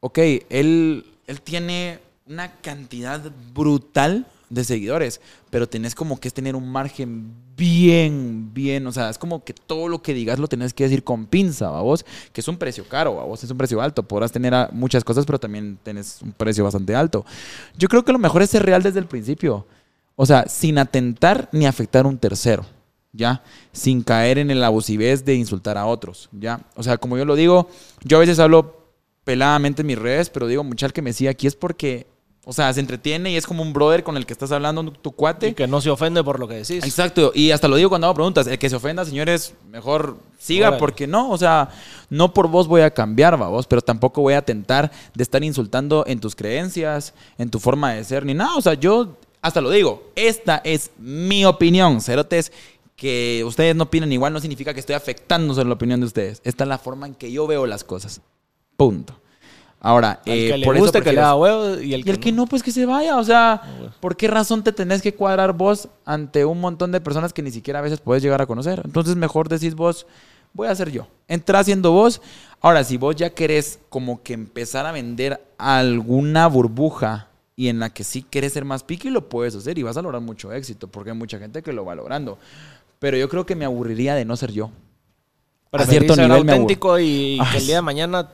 Ok, él, él tiene una cantidad brutal de seguidores, pero tenés como que tener un margen bien, bien, o sea, es como que todo lo que digas lo tenés que decir con pinza, vos, que es un precio caro, vos, es un precio alto. Podrás tener muchas cosas, pero también tenés un precio bastante alto. Yo creo que lo mejor es ser real desde el principio. O sea, sin atentar ni afectar a un tercero, ¿ya? Sin caer en el abusivez de insultar a otros, ¿ya? O sea, como yo lo digo, yo a veces hablo peladamente en mis redes, pero digo, muchal que me sigue aquí es porque, o sea, se entretiene y es como un brother con el que estás hablando, tu cuate. Y que no se ofende por lo que decís. Exacto, y hasta lo digo cuando hago preguntas, el que se ofenda, señores, mejor siga, Órale. porque no, o sea, no por vos voy a cambiar, vos, pero tampoco voy a tentar de estar insultando en tus creencias, en tu forma de ser, ni nada, o sea, yo hasta lo digo, esta es mi opinión, cerotes, que ustedes no opinan igual no significa que estoy afectando sobre la opinión de ustedes, esta es la forma en que yo veo las cosas, punto. Ahora, Al eh, que le por eso guste, que le da huevo y el y que, el que no, pues que se vaya. O sea, ¿por qué razón te tenés que cuadrar vos ante un montón de personas que ni siquiera a veces puedes llegar a conocer? Entonces, mejor decís vos, voy a ser yo. Entra siendo vos. Ahora, si vos ya querés como que empezar a vender alguna burbuja y en la que sí querés ser más piqui, lo puedes hacer y vas a lograr mucho éxito porque hay mucha gente que lo va logrando. Pero yo creo que me aburriría de no ser yo. Preferís a cierto ser nivel me auténtico y Ay, que el día de mañana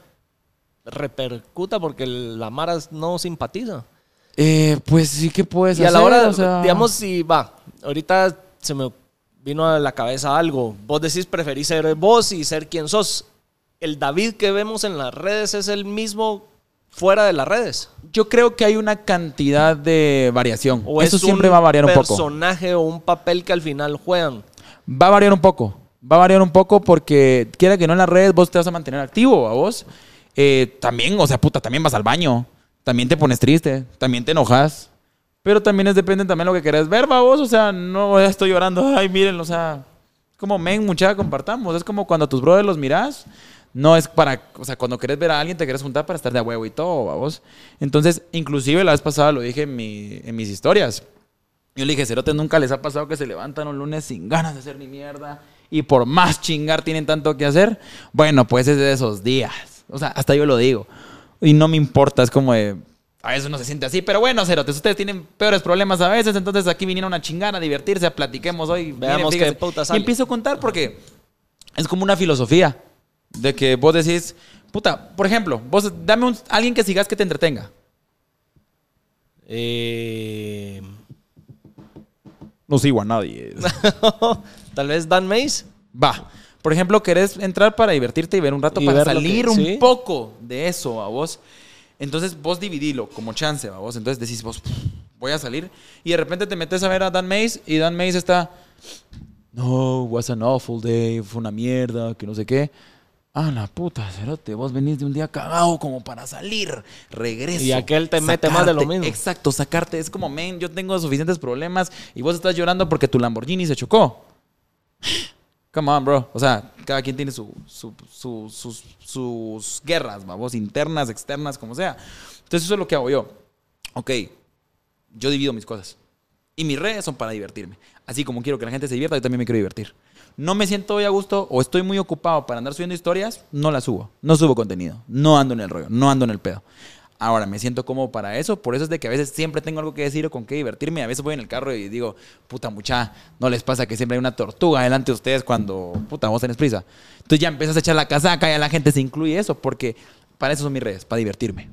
repercuta porque la Mara no simpatiza. Eh, pues sí que puedes Y a hacer. la hora, o sea- digamos, si va, ahorita se me vino a la cabeza algo. Vos decís preferís ser vos y ser quien sos. El David que vemos en las redes es el mismo fuera de las redes. Yo creo que hay una cantidad de variación. O Eso es siempre va a variar un poco. personaje o un papel que al final juegan. Va a variar un poco. Va a variar un poco porque, quiera que no en las redes, vos te vas a mantener activo, a vos. Eh, también, o sea, puta, también vas al baño. También te pones triste. También te enojas. Pero también es depende también lo que querés ver, va vos. O sea, no estoy llorando. Ay, miren, o sea, como men, mucha compartamos. Es como cuando a tus brothers los mirás. No es para, o sea, cuando querés ver a alguien te querés juntar para estar de huevo y todo, ¿va vos. Entonces, inclusive la vez pasada lo dije en, mi- en mis historias. Yo le dije, Cerotes, nunca les ha pasado que se levantan un lunes sin ganas de hacer ni mierda y por más chingar tienen tanto que hacer. Bueno, pues es de esos días. O sea, hasta yo lo digo. Y no me importa, es como de. A veces uno se siente así, pero bueno, Cerotes, ustedes tienen peores problemas a veces, entonces aquí vinieron a chingar, a divertirse, a platiquemos hoy. Veamos fíjense. qué puta Y empiezo a contar porque es como una filosofía de que vos decís, puta, por ejemplo, vos dame un, alguien que sigas que te entretenga. Eh, No sigo a nadie. Tal vez Dan Mays. Va. Por ejemplo, querés entrar para divertirte y ver un rato Y para ver lo salir un sí. poco de eso a vos. Entonces vos dividilo como chance a vos. Entonces decís vos, voy a salir. Y de repente te metes a ver a Dan Mays y Dan Mays está no, was an awful day, fue una mierda, que no sé qué. Ah, la puta, cerote, vos venís de un día cagado como para salir, regreso. Y aquel te mete más de lo mismo. Exacto, sacarte. Es como, men, yo tengo suficientes problemas y vos estás llorando porque tu Lamborghini se chocó. Come on, bro. O sea, cada quien tiene su, su- su- sus, sus guerras, vamos, internas, externas, como sea. Entonces, eso es lo que hago yo. Ok, yo divido mis cosas. Y mis redes son para divertirme. Así como quiero que la gente se divierta, yo también me quiero divertir. No me siento hoy a gusto o estoy muy ocupado para andar subiendo historias, no las subo. No subo contenido. No ando en el rollo, no ando en el pedo. Ahora, me siento cómodo para eso. Por eso es de que a veces siempre tengo algo que decir o con qué divertirme. A veces voy en el carro y digo, puta mucha, no les pasa que siempre hay una tortuga delante de ustedes cuando, puta, vos tenés prisa. Entonces ya empiezas a echar la casaca y a la gente se incluye eso porque para eso son mis redes, para divertirme.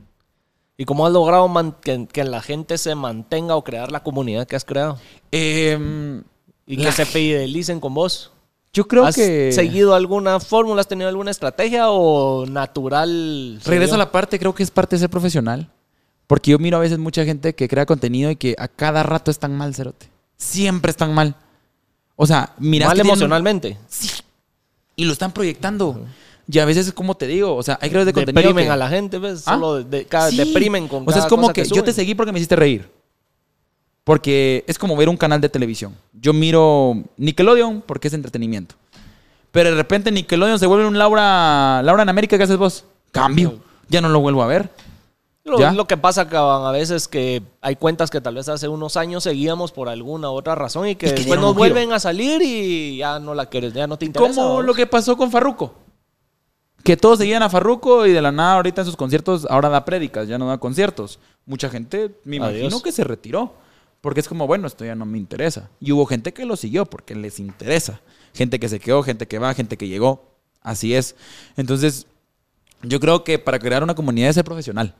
¿Y cómo has logrado que, que la gente se mantenga o crear la comunidad que has creado? Em, Y la- que se fidelicen con vos. Yo creo ¿Has que... seguido alguna fórmula? ¿Has tenido alguna estrategia o natural? Regreso a la parte, creo que es parte de ser profesional. Porque yo miro a veces mucha gente que crea contenido y que a cada rato están mal, cerote. Siempre están mal. O sea, mira. Mal emocionalmente. Sí. Y lo están proyectando. Y a veces es como te digo, o sea, hay creadores de contenido. Deprimen que- a la gente, ¿ves? ¿Ah? Solo de- cada- Sí. deprimen con O sea, cada es como cosa que, que yo te seguí porque me hiciste reír. Porque es como ver un canal de televisión. Yo miro Nickelodeon porque es entretenimiento. Pero de repente Nickelodeon se vuelve un Laura, Laura en América, ¿qué haces vos? Cambio. Ya no lo vuelvo a ver. Lo, que pasa a veces que hay cuentas que tal vez hace unos años seguíamos por alguna otra razón y que Y que después nos giro. vuelven a salir y ya no la quieres, ya no te interesa. Como lo que pasó con Farruko. Que todos seguían a Farruko y de la nada ahorita en sus conciertos ahora da prédicas, ya no da conciertos. Mucha gente, me imagino Adiós. que se retiró. Porque es como, bueno, esto ya no me interesa. Y hubo gente que lo siguió porque les interesa. Gente que se quedó, gente que va, gente que llegó. Así es. Entonces, yo creo que para crear una comunidad es ser profesional.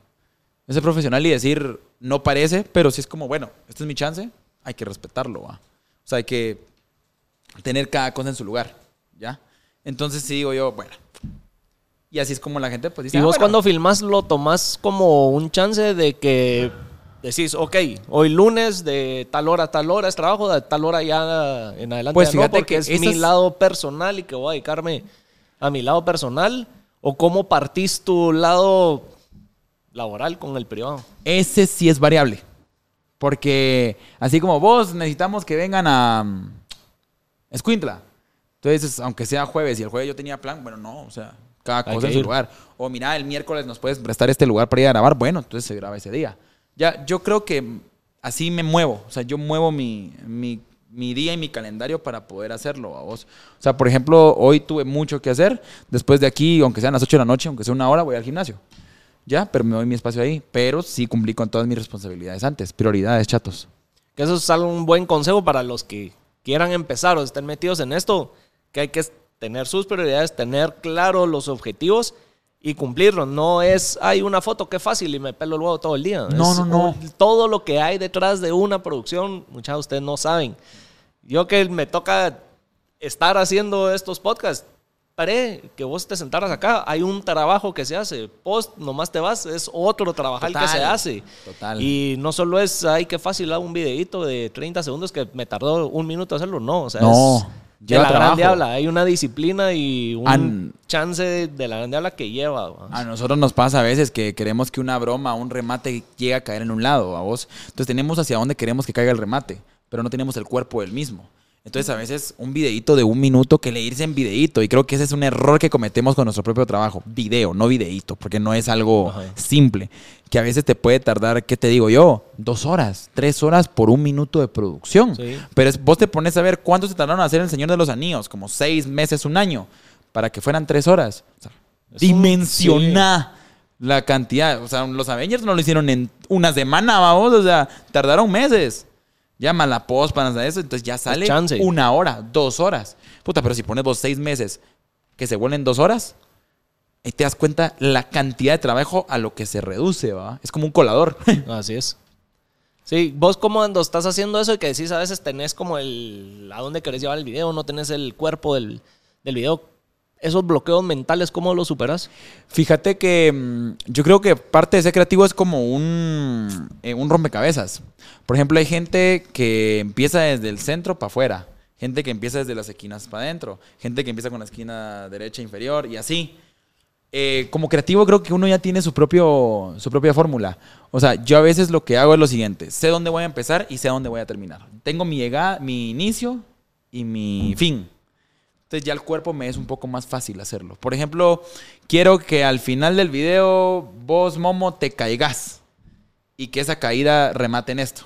Es ser profesional y decir, no parece, pero si es como, bueno, este es mi chance, hay que respetarlo. ¿va? O sea, hay que tener cada cosa en su lugar. ¿Ya? Entonces, sí digo yo, bueno. Y así es como la gente pues dice, Y "Ah, vos bueno". cuando filmas lo tomás como un chance de que decís, ok, hoy lunes de tal hora a tal hora es trabajo, de tal hora ya en adelante Pues no, fíjate porque que es mi lado personal y que voy a dedicarme a mi lado personal. ¿O cómo partís tu lado laboral con el privado? Ese sí es variable. Porque así como vos necesitamos que vengan a mm, Escuintla. Entonces, aunque sea jueves y el jueves yo tenía plan, bueno, no, o sea, cada cosa en su ir. lugar. O mira, el miércoles nos puedes prestar este lugar para ir a grabar, bueno, entonces se graba ese día. Ya, yo creo que así me muevo. O sea, yo muevo mi, mi, mi día y mi calendario para poder hacerlo a vos. O sea, por ejemplo, hoy tuve mucho que hacer. Después de aquí, aunque sean las 8 de la noche, aunque sea una hora, voy al gimnasio. Ya, pero me doy mi espacio ahí. Pero sí cumplí con todas mis responsabilidades antes. Prioridades, chatos. Que eso es un buen consejo para los que quieran empezar o estén metidos en esto, que hay que tener sus prioridades, tener claro los objetivos y cumplirlos. No es, hay una foto, qué fácil y me pelo el huevo todo el día. No, Es no, no. un- todo lo que hay detrás de una producción, muchas de ustedes no saben. Yo que me toca estar haciendo estos podcasts, paré que vos te sentaras acá, hay un trabajo que se hace, post, nomás te vas, es otro trabajo que Total, se hace. total. Y y no solo es, ay, qué fácil hago un videito de 30 segundos que me tardó un minuto hacerlo, no. O sea, No, es de la trabajo. grande habla. Hay una disciplina y un An- chance de, de la grande habla que lleva. ¿va? A nosotros nos pasa a veces que queremos que una broma, un remate llegue a caer en un lado, a vos. Entonces tenemos hacia dónde queremos que caiga el remate, pero no tenemos el cuerpo del mismo. Entonces a veces un videíto de un minuto que le irse en videíto. Y creo que ese es un error que cometemos con nuestro propio trabajo. Video, no videíto, porque no es algo Ajá. simple. Que a veces te puede tardar, ¿qué te digo yo? Dos horas, tres horas por un minuto de producción. Sí. Pero es- vos te pones a ver cuánto se tardaron en hacer El Señor de los Anillos, como seis meses, un año, para que fueran tres horas. O sea, dimensiona la cantidad. O sea, los Avengers no lo hicieron en una semana, vamos. O sea, tardaron meses. Llama la post para eso, entonces ya sale chance. una hora, dos horas. Puta, pero si pones vos seis meses que se vuelven dos horas, ahí te das cuenta la cantidad de trabajo a lo que se reduce, ¿va? Es como un colador. Así es. Sí, vos como cuando estás haciendo eso y que decís a veces tenés como el... ¿A dónde querés llevar el video? No tenés el cuerpo del, del video. Esos bloqueos mentales, ¿cómo los superas? Fíjate que mm, yo creo que parte de ser creativo es como un, eh, un rompecabezas. Por ejemplo, hay gente que empieza desde el centro para afuera. gente que empieza desde las esquinas para adentro, gente que empieza con la esquina derecha inferior y así. Eh, como creativo creo que uno ya tiene su, propio, su propia fórmula. O sea, yo a veces lo que hago es lo siguiente, sé dónde voy a empezar y sé dónde voy a terminar. Tengo mi llegada, mi inicio y mi fin. Entonces ya el cuerpo me es un poco más fácil hacerlo. Por ejemplo, quiero que al final del video vos, Momo, te caigas y que esa caída remate en esto.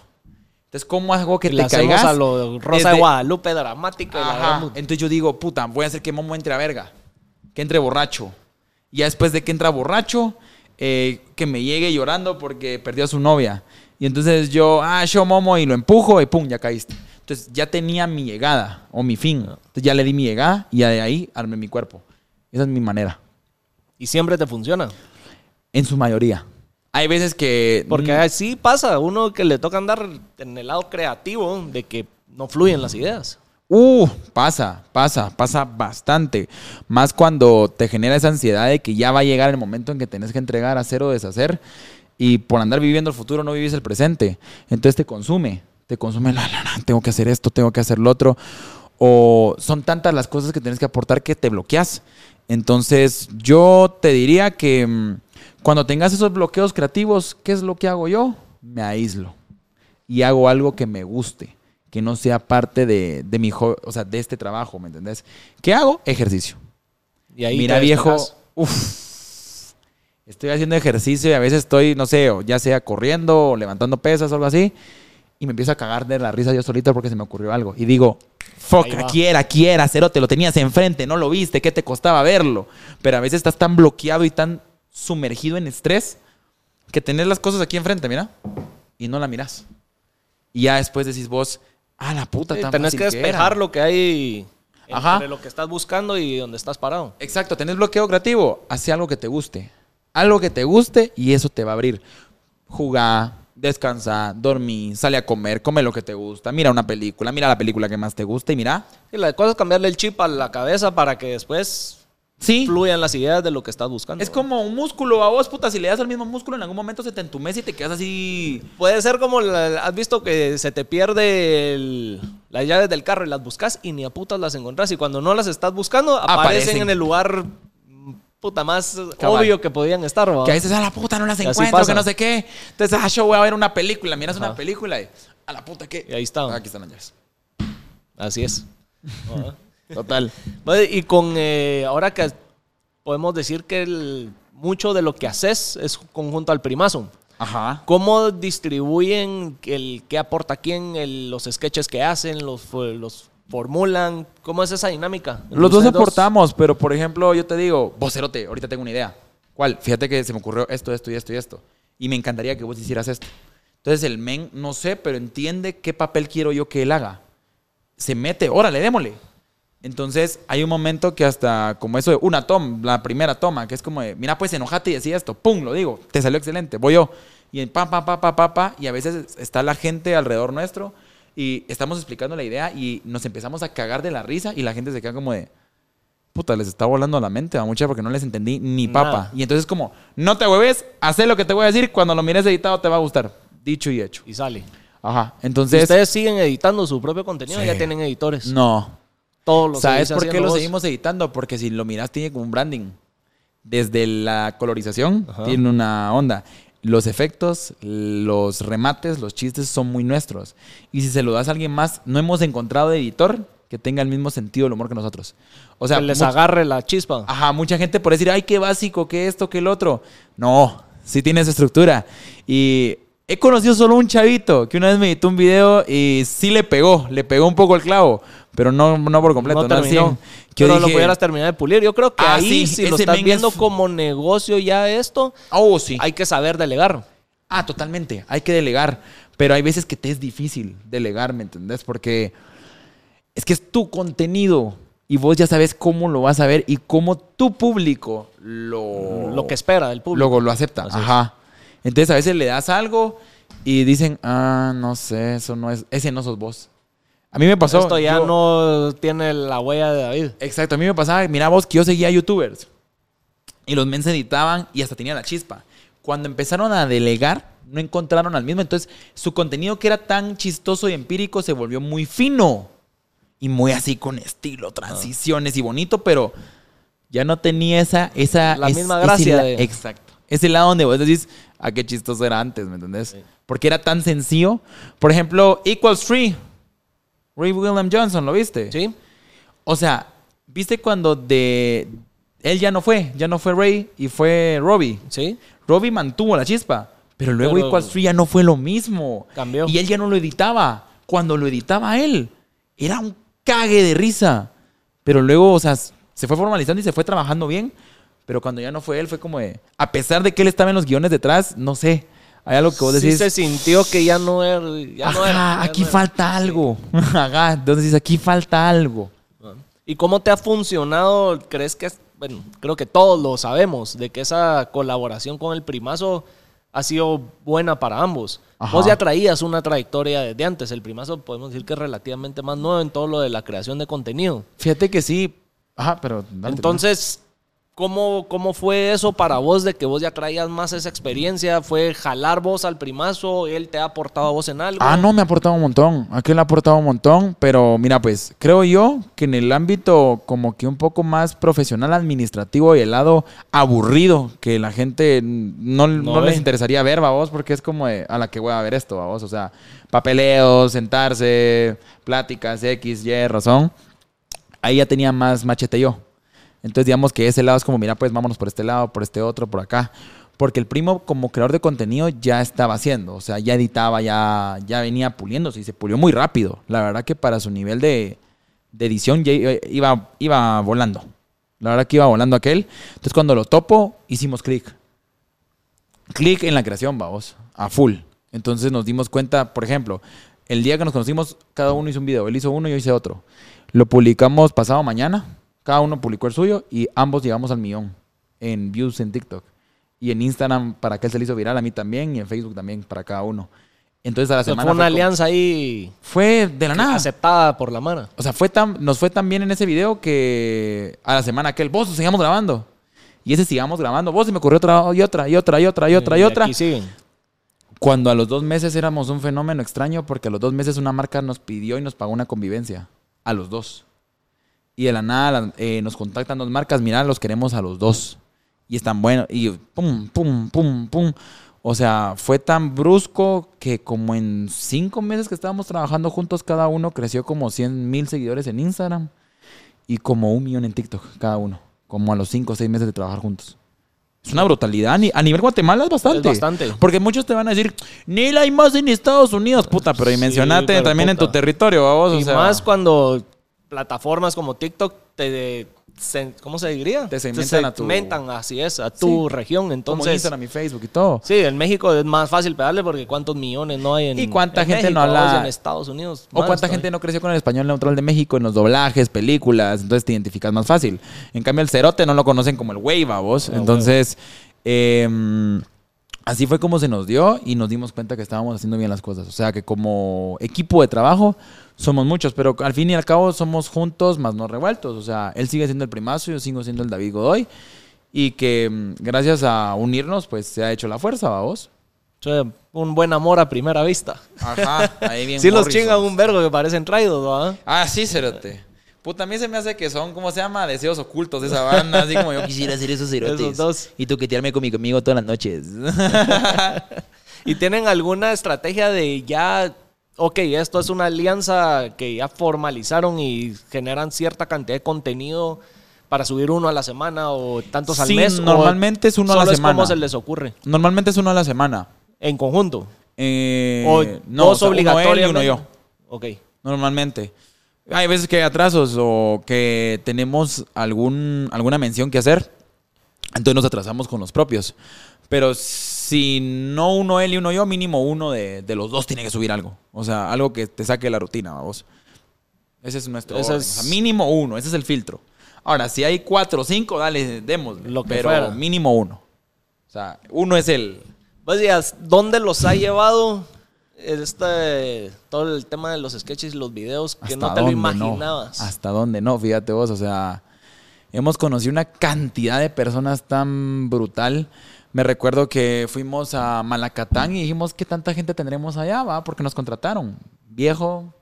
Entonces, ¿cómo hago que Le te caigas? a lo Rosa Desde- de Guadalupe, dramático. la Entonces yo digo, puta, voy a hacer que Momo entre a verga. Que entre borracho. Y ya después de que entra borracho, eh, que me llegue llorando porque perdió a su novia. Y entonces yo, ah, yo Momo y lo empujo y pum, ya caíste. Entonces ya tenía mi llegada o mi fin. Entonces ya le di mi llegada y ya de ahí armé mi cuerpo. Esa es mi manera. Y siempre te funciona. En su mayoría. Hay veces que... Porque así pasa, uno que le toca andar en el lado creativo de que no fluyen las ideas. Uh, pasa, pasa, pasa bastante. Más cuando te genera esa ansiedad de que ya va a llegar el momento en que tenés que entregar, hacer o deshacer. Y por andar viviendo el futuro no vivís el presente. Entonces te consume. Te consume la, la, la, tengo que hacer esto, tengo que hacer lo otro. O son tantas las cosas que tienes que aportar que te bloqueas. Entonces yo te diría que mm, cuando tengas esos bloqueos creativos, ¿qué es lo que hago yo? Me aíslo. Y hago algo que me guste que no sea parte de, de mi o sea, de este trabajo, ¿me entendés? ¿Qué hago? Ejercicio. Y ahí Mira, viejo, uff. Estoy haciendo ejercicio y a veces estoy, no sé, ya sea corriendo o levantando pesas o algo así, y me empiezo a cagar de la risa yo solito porque se me ocurrió algo. Y digo, fuck, aquí era, aquí era, cero, te lo tenías enfrente, no lo viste, ¿qué te costaba verlo? Pero a veces estás tan bloqueado y tan sumergido en estrés que tenés las cosas aquí enfrente, mira, y no la miras. Y ya después decís vos, ah, la puta, Sí, tan tenés fácil que era". despejar lo que hay Ajá. entre lo que estás buscando y donde estás parado. Exacto, tenés bloqueo creativo, hace algo que te guste. Algo que te guste y eso te va a abrir. Jugar, descansa, dormir, sale a comer, come lo que te gusta, mira una película, mira la película que más te gusta y mira. Y la cosa es cambiarle el chip a la cabeza para que después Sí. fluyan las ideas de lo que estás buscando. Es como un músculo a vos, puta, si le das al mismo músculo en algún momento se te entumece y te quedas así. Puede ser como, la- has visto que se te pierde el- las llaves del carro y las buscas y ni a putas las encontrás. Y cuando no las estás buscando, aparecen, Aparecen. en el lugar puta más Cabal. obvio que podían estar. ¿va? Que a veces a la puta no las encuentro, que no sé qué. Entonces, ah, yo voy a ver una película, miras Ajá. una película y a la puta que. Y ahí está. Aquí están las llaves. Así es. Total. Y con eh, ahora que podemos decir que el- mucho de lo que haces es conjunto al primazo. Ajá. ¿Cómo distribuyen el qué aporta quién, el- los sketches que hacen, los, los formulan? ¿Cómo es esa dinámica? Los dos aportamos, pero por ejemplo, yo te digo, vos cerote, ahorita tengo una idea. ¿Cuál? Fíjate que se me ocurrió esto, esto y esto y esto. Y me encantaría que vos hicieras esto. Entonces el men, no sé, pero entiende qué papel quiero yo que él haga. Se mete, órale, démosle. Entonces hay un momento que hasta como eso de una toma, la primera toma, que es como de, mira pues enojate y decía esto, pum, lo digo, te salió excelente, voy yo. Y en pa, pa, pa, pa, pa, pa, y a veces está la gente alrededor nuestro y estamos explicando la idea y nos empezamos a cagar de la risa y la gente se queda como de, puta, les está volando la mente a mucha porque no les entendí ni papa. Nada. Y entonces como, no te hueves, haz lo que te voy a decir, cuando lo mires editado te va a gustar. Dicho y hecho. Y sale. Ajá. Entonces, ustedes siguen editando su propio contenido, Sí. ya tienen editores. no. Todos los ¿Sabes por qué lo vos. seguimos editando? Porque si lo miras tiene como un branding. Desde la colorización Ajá. tiene una onda. Los efectos, los remates, los chistes son muy nuestros. Y si se lo das a alguien más, no hemos encontrado editor que tenga el mismo sentido del humor que nosotros. O sea, que les agarre la chispa. Ajá, mucha gente por decir, ay, qué básico, qué esto, qué el otro. No, sí tiene estructura. Y he conocido solo un chavito que una vez me editó un video y sí le pegó, le pegó un poco el clavo, pero no, no por completo, no terminó. 100. Que yo Pero lo pudieras terminar de pulir. Yo creo que Ah, ahí, sí, si lo estás viendo es- como negocio ya esto, Oh, sí. hay que saber delegar. Ah, totalmente. Hay que delegar. Pero hay veces que te es difícil delegar, ¿me entendés? Porque es que es tu contenido y vos ya sabes cómo lo vas a ver y cómo tu público lo, Lo que espera del público. Luego lo acepta. Así es. Ajá. Entonces a veces le das algo y dicen, ah, no sé, eso no es, ese no sos vos. A mí me pasó. Esto ya yo- no tiene la huella de David. Exacto, a mí me pasaba, mira vos, que yo seguía youtubers. Y los men se editaban y hasta tenían la chispa. Cuando empezaron a delegar, no encontraron al mismo. Entonces, su contenido que era tan chistoso y empírico se volvió muy fino. y muy así con estilo, transiciones y bonito, pero ya no tenía esa... esa La es- misma ese gracia la- de- Exacto. Ese lado donde vos decís, a qué chistoso era antes, ¿me entendés? Porque era tan sencillo. Por ejemplo, Equals Free. Ray William Johnson, ¿lo viste? ¿Sí? O sea, ¿viste cuando de... Él ya no fue, ya no fue Ray y fue Robbie. ¿Sí? Robbie mantuvo la chispa, pero luego Equals Free ya no fue lo mismo. Cambió. Y él ya no lo editaba. Cuando lo editaba él, era un cague de risa. Pero luego, o sea, se fue formalizando y se fue trabajando bien. Pero cuando ya no fue él, fue como de... A pesar de que él estaba en los guiones detrás, no sé. Hay algo que vos Sí decís... se sintió que ya no era... Ya no Ajá, era, ya aquí no era. falta algo. Ajá, entonces dices, aquí falta algo. ¿Y cómo te ha funcionado? ¿Crees que, bueno, creo que todos lo sabemos, de que esa colaboración con el primazo ha sido buena para ambos? Ajá. Vos ya traías una trayectoria desde antes. El primazo podemos decir que es relativamente más nuevo en todo lo de la creación de contenido. Fíjate que sí. Ajá, pero... dale, Entonces, ¿cómo, ¿cómo fue eso para vos de que vos ya traías más esa experiencia? ¿Fue jalar vos al primazo? ¿Él te ha aportado a vos en algo? Ah, no, me ha aportado un montón. Aquel ha aportado un montón, pero mira, pues creo yo que en el ámbito como que un poco más profesional, administrativo y el lado aburrido que la gente no, no, les interesaría ver, vos, porque es como de, a la que voy a ver esto, vos, o sea, papeleos, sentarse, pláticas, X, Y, razón. Ahí ya tenía más machete yo. Entonces, digamos que ese lado es como, mira, pues vámonos por este lado, por este otro, por acá. Porque el primo, como creador de contenido, ya estaba haciendo. O sea, ya editaba, ya, ya venía puliéndose y se pulió muy rápido. La verdad que para su nivel de, edición ya iba, iba volando. La verdad que iba volando aquel. Entonces, cuando lo topo, hicimos clic. Clic en la creación, vamos, a full. Entonces nos dimos cuenta, por ejemplo, el día que nos conocimos, cada uno hizo un video. Él hizo uno, yo hice otro. Lo publicamos pasado mañana. Cada uno publicó el suyo y ambos llegamos al millón en views en TikTok. Y en Instagram para que él se le hizo viral, a mí también, y en Facebook también para cada uno. Entonces a la semana... fue una fue como- alianza ahí Fue de la nada. aceptada por la mara. O sea, fue tan, nos fue tan bien en ese video que a la semana aquel, vos, sigamos grabando. Y ese sigamos grabando. Vos se me ocurrió otra y otra y otra y otra y otra y otra. aquí siguen. Cuando a los dos meses éramos un fenómeno extraño porque a los dos meses una marca nos pidió y nos pagó una convivencia. A los dos. Y de la nada eh, nos contactan dos marcas, mira, los queremos a los dos. Y están buenos. Y pum, pum, pum, pum. O sea, fue tan brusco que como en cinco meses que estábamos trabajando juntos, cada uno creció como 100 mil seguidores en Instagram y como un millón en TikTok, cada uno. Como a los cinco o seis meses de trabajar juntos. Es una brutalidad. A nivel Guatemala es bastante. Es bastante. Porque muchos te van a decir, ni la hay más en Estados Unidos, puta, pero y Sí, mencionate también en tu territorio, vamos. y o sea, más cuando plataformas como TikTok te... ¿Cómo se diría? Te segmentan a tu- segmentan, así es, a tu región. como Entonces, Instagram y Facebook y todo. sí, en México es más fácil pegarle porque cuántos millones no hay en ¿Y cuánta en gente no habla- en Estados Unidos. O cuánta gente no creció con el español neutral de México en los doblajes, películas, entonces te identificas más fácil. En cambio, el cerote no lo conocen como el güey, vos. Entonces, eh, así fue como se nos dio y nos dimos cuenta que estábamos haciendo bien las cosas. O sea, que como equipo de trabajo somos muchos, pero al fin y al cabo somos juntos, más no revueltos. O sea, él sigue siendo el primazo, yo sigo siendo el David Godoy. Y que mm, gracias a unirnos, pues se ha hecho la fuerza, vos. O sea, un buen amor a primera vista. Ajá, ahí bien. Sí los chingan un vergo que parecen traídos, ¿va? Ah, sí, cerote. Puta, a mí se me hace que son, ¿cómo se llama? Deseos ocultos de esa banda. Así como yo quisiera hacer esos cerotes. Esos dos. Y toquetearme con mi conmigo todas las noches. ¿Y tienen alguna estrategia de ya, ok, esto es una alianza que ya formalizaron y generan cierta cantidad de contenido para subir uno a la semana o tantos al Sí, mes? o normalmente es uno a la semana. como se les ocurre? Normalmente es uno a la semana. En conjunto. Eh, o no, dos o sea, uno él y uno yo. Ok. Normalmente. Hay veces que hay atrasos o que tenemos algún, alguna mención que hacer. Entonces nos atrasamos con los propios. Pero si no uno él y uno yo, mínimo uno de, de los dos tiene que subir algo. O sea, algo que te saque de la rutina, vamos. Ese es nuestro Ese orden. es- O sea, mínimo uno, ese es el filtro. Ahora, si hay cuatro o cinco, dale, demos. Lo que pero fuera. mínimo uno. O sea, uno es el... Vos días, ¿dónde los ha llevado este, todo el tema de los sketches y los videos que no te lo imaginabas? Hasta dónde no, fíjate vos, o sea, hemos conocido una cantidad de personas tan brutal. Me recuerdo que fuimos a Malacatán y dijimos, ¿qué tanta gente tendremos allá, va? Porque nos contrataron. Viejo,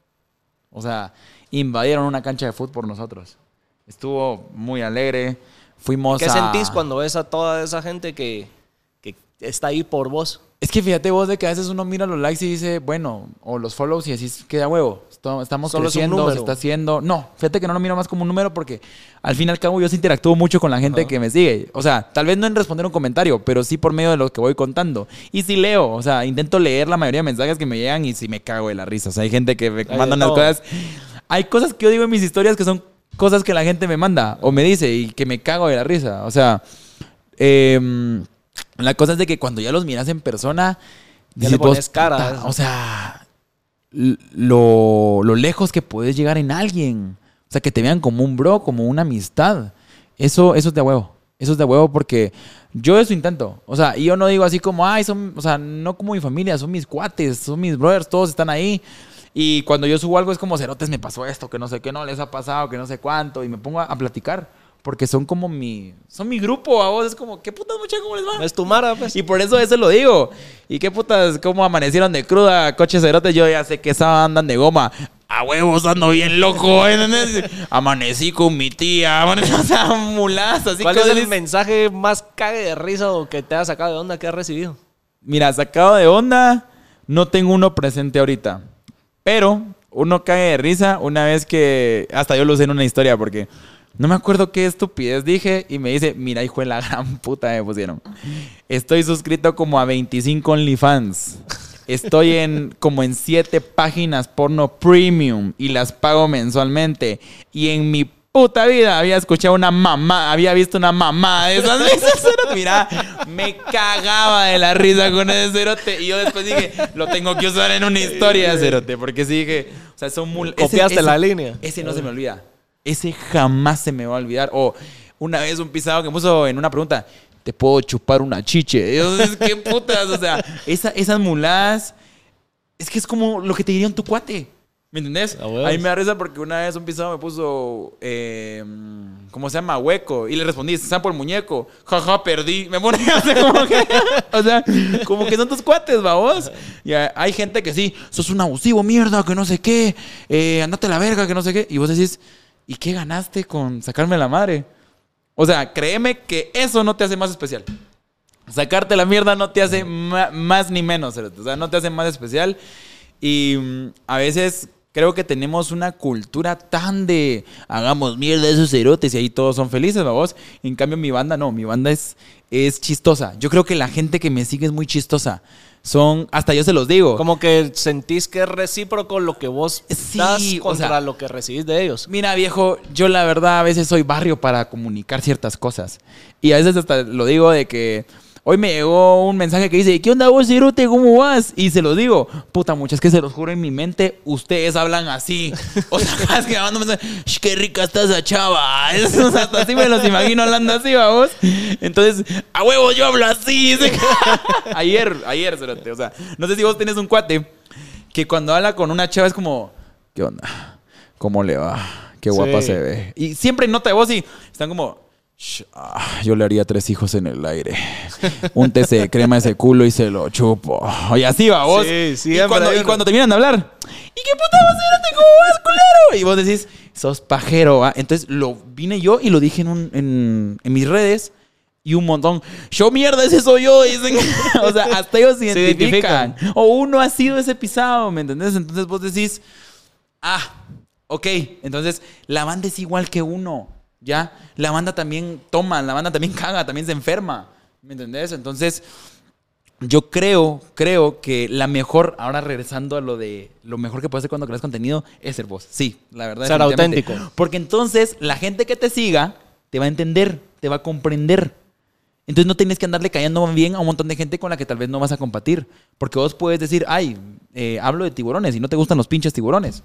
O sea, invadieron una cancha de fútbol por nosotros. Estuvo muy alegre. Fuimos ¿Qué a... sentís cuando ves a toda esa gente que, que está ahí por vos? Es que fíjate vos de que a veces uno mira los likes y dice, bueno, o los follows y decís, queda huevo, estamos Solo es creciendo, se está haciendo. No, fíjate que no lo miro más como un número porque al fin y al cabo yo sí interactúo mucho con la gente que me sigue. O sea, tal vez no en responder un comentario, pero sí por medio de lo que voy contando. Y sí leo, o sea, intento leer la mayoría de mensajes que me llegan y sí me cago de la risa. O sea, hay gente que me manda unas cosas. Hay cosas que yo digo en mis historias que son cosas que la gente me manda o me dice y que me cago de la risa. O sea, em, la cosa es de que cuando ya los miras en persona, Ya le vos, pones cara. O sea, lo, lo lejos que puedes llegar en alguien. O sea, que te vean como un bro, como una amistad. Eso, eso es de huevo. Eso es de huevo porque yo eso intento. O sea, y yo no digo así como, ay, son, o sea, no como mi familia, son mis cuates, son mis brothers, todos están ahí. Y cuando yo subo algo es como, cerotes, me pasó esto, que no sé qué no les ha pasado, que no sé cuánto. Y me pongo a, a platicar. Porque son como mi, son mi grupo, a vos. Es como, ¿qué putas muchachos, cómo les va? Es tu mara, pues. Y por eso eso lo digo. ¿Y qué putas, cómo amanecieron de cruda, coches cerotes? Yo ya sé que esa andan de goma. A huevos ando bien loco, ¿entendés? Amanecí con mi tía, amanecí, o sea, muladas, así ¿Cuál es el mensaje más cague de risa o que te ha sacado de onda que has recibido? Mira, sacado de onda, no tengo uno presente ahorita. Pero uno cae de risa una vez que. Hasta yo lo usé en una historia porque. No me acuerdo qué estupidez dije y me dice, mira, hijo de la gran puta me pusieron. Estoy suscrito como a 25 OnlyFans. Estoy en como en 7 páginas porno premium y las pago mensualmente. Y en mi puta vida había escuchado una mamá, había visto una mamá de esas veces. Mira, me cagaba de la risa con ese cerote. Y yo después dije, lo tengo que usar en una historia, cerote. Porque sí dije, o sea, son ese- Copiaste ese- la línea. Ese no se me olvida. Ese jamás se me va a olvidar. O una vez un pisado que puso en una pregunta, ¿te puedo chupar una chiche? Yo, ¿qué putas? O sea, esa- esas muladas, es que es como lo que te diría un tu cuate. ¿Me entendés? A mí me da risa porque una vez un pisado me puso, eh, ¿cómo se llama? Hueco. Y le respondí, sapo el muñeco. Jaja, perdí. Me pone, o sea, como que, o sea, como que son tus cuates, vos. Y hay hay gente que sí, sos un abusivo, mierda, que no sé qué. Eh, andate a la verga, que no sé qué. Y vos decís, ¿y qué ganaste con sacarme la madre? O sea, créeme que eso no te hace más especial. Sacarte la mierda no te hace más ni menos, o sea, no te hace más especial. Y mm, a veces creo que tenemos una cultura tan de hagamos mierda a esos cerotes y ahí todos son felices, vamos. En cambio, mi banda no, mi banda es, es chistosa. Yo creo que la gente que me sigue es muy chistosa. Son, hasta yo se los digo. Como que sentís que es recíproco lo que vos Sí, das o contra sea- lo que recibís de ellos. Mira, viejo, yo la verdad a veces soy barrio para comunicar ciertas cosas. Y a veces hasta lo digo de que hoy me llegó un mensaje que dice, ¿qué onda vos, Cirote? ¿Cómo vas? Y se lo digo, puta, muchas que se los juro en mi mente, ustedes hablan así. O sea, vez que me mandan un mensaje, "Sh, qué rica estás esa chava. O sea, hasta así me los imagino hablando así, vamos. Entonces, a huevo, yo hablo así. ayer, ayer, Cerote. O sea, no sé si vos tenés un cuate que cuando habla con una chava es como, ¿qué onda? ¿Cómo le va? Qué guapa Sí. se ve. Y siempre nota de voz y están como, "Sh, ah, yo le haría tres hijos en el aire. Un TC de crema ese culo y se lo chupo. Y así va vos. Sí, y, siempre cuando, y cuando terminan de hablar, ¿y qué puta vas a ¿Cómo vas, culero? Y vos decís, sos pajero, ¿va? Entonces lo vine yo y lo dije en, un- en, en mis redes. Y un montón, yo mierda, ese soy yo. Dicen, o sea, hasta ellos se Se identifican. identifican. O uno ha sido ese pisado, ¿me entendés? Entonces vos decís, ah, ok. Entonces la banda es igual que uno, ¿ya? La banda también toma, la banda también caga, también se enferma, ¿me entendés? Entonces yo creo, creo que la mejor, ahora regresando a lo de lo mejor que puedes hacer cuando creas contenido, es ser vos. Sí, la verdad. Ser auténtico. Porque entonces la gente que te siga te va a entender, te va a comprender. Entonces no tienes que andarle cayendo bien a un montón de gente con la que tal vez no vas a compartir. Porque vos puedes decir, ay, eh, hablo de tiburones y no te gustan los pinches tiburones.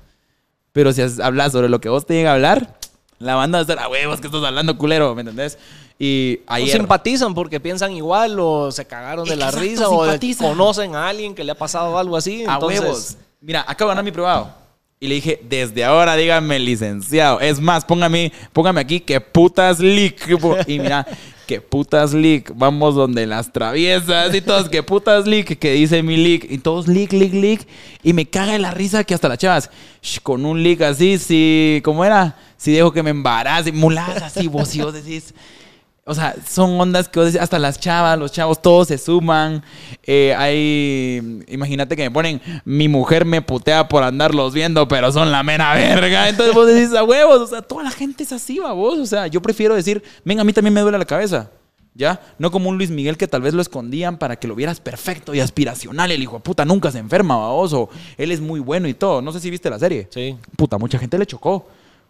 Pero si hablas sobre lo que vos te llega a hablar, la banda va a estar, a huevos que estás hablando, culero, ¿me entendés? Y O ayer... simpatizan porque piensan igual o se cagaron de la Exacto, risa o conocen a alguien que le ha pasado algo así. A entonces- huevos. Mira, acabo de ganar mi probado. Y le dije, desde ahora dígame licenciado. Es más, póngame, póngame aquí que putas leak. Y mira, que putas leak, vamos donde las traviesas y todos, que putas leak, que dice mi leak, y todos leak, leak, leak, y me caga la risa que hasta las chavas, "Sh, con un leak así, sí, ¿cómo era? Si dejo que me embarace, muladas así, vos y vos decís... O sea, son ondas que vos decís, hasta las chavas, los chavos, todos se suman. Eh, hay, imagínate que me ponen, mi mujer me putea por andarlos viendo, pero son la mera verga. Entonces vos decís, a huevos, o sea, toda la gente es así, vos. O sea, yo prefiero decir, venga, a mí también me duele la cabeza. ¿Ya? No como un Luis Miguel que tal vez lo escondían para que lo vieras perfecto y aspiracional. El hijo de puta nunca se enferma, baboso. Él es muy bueno y todo. No sé si viste la serie. Sí. Puta, mucha gente le chocó.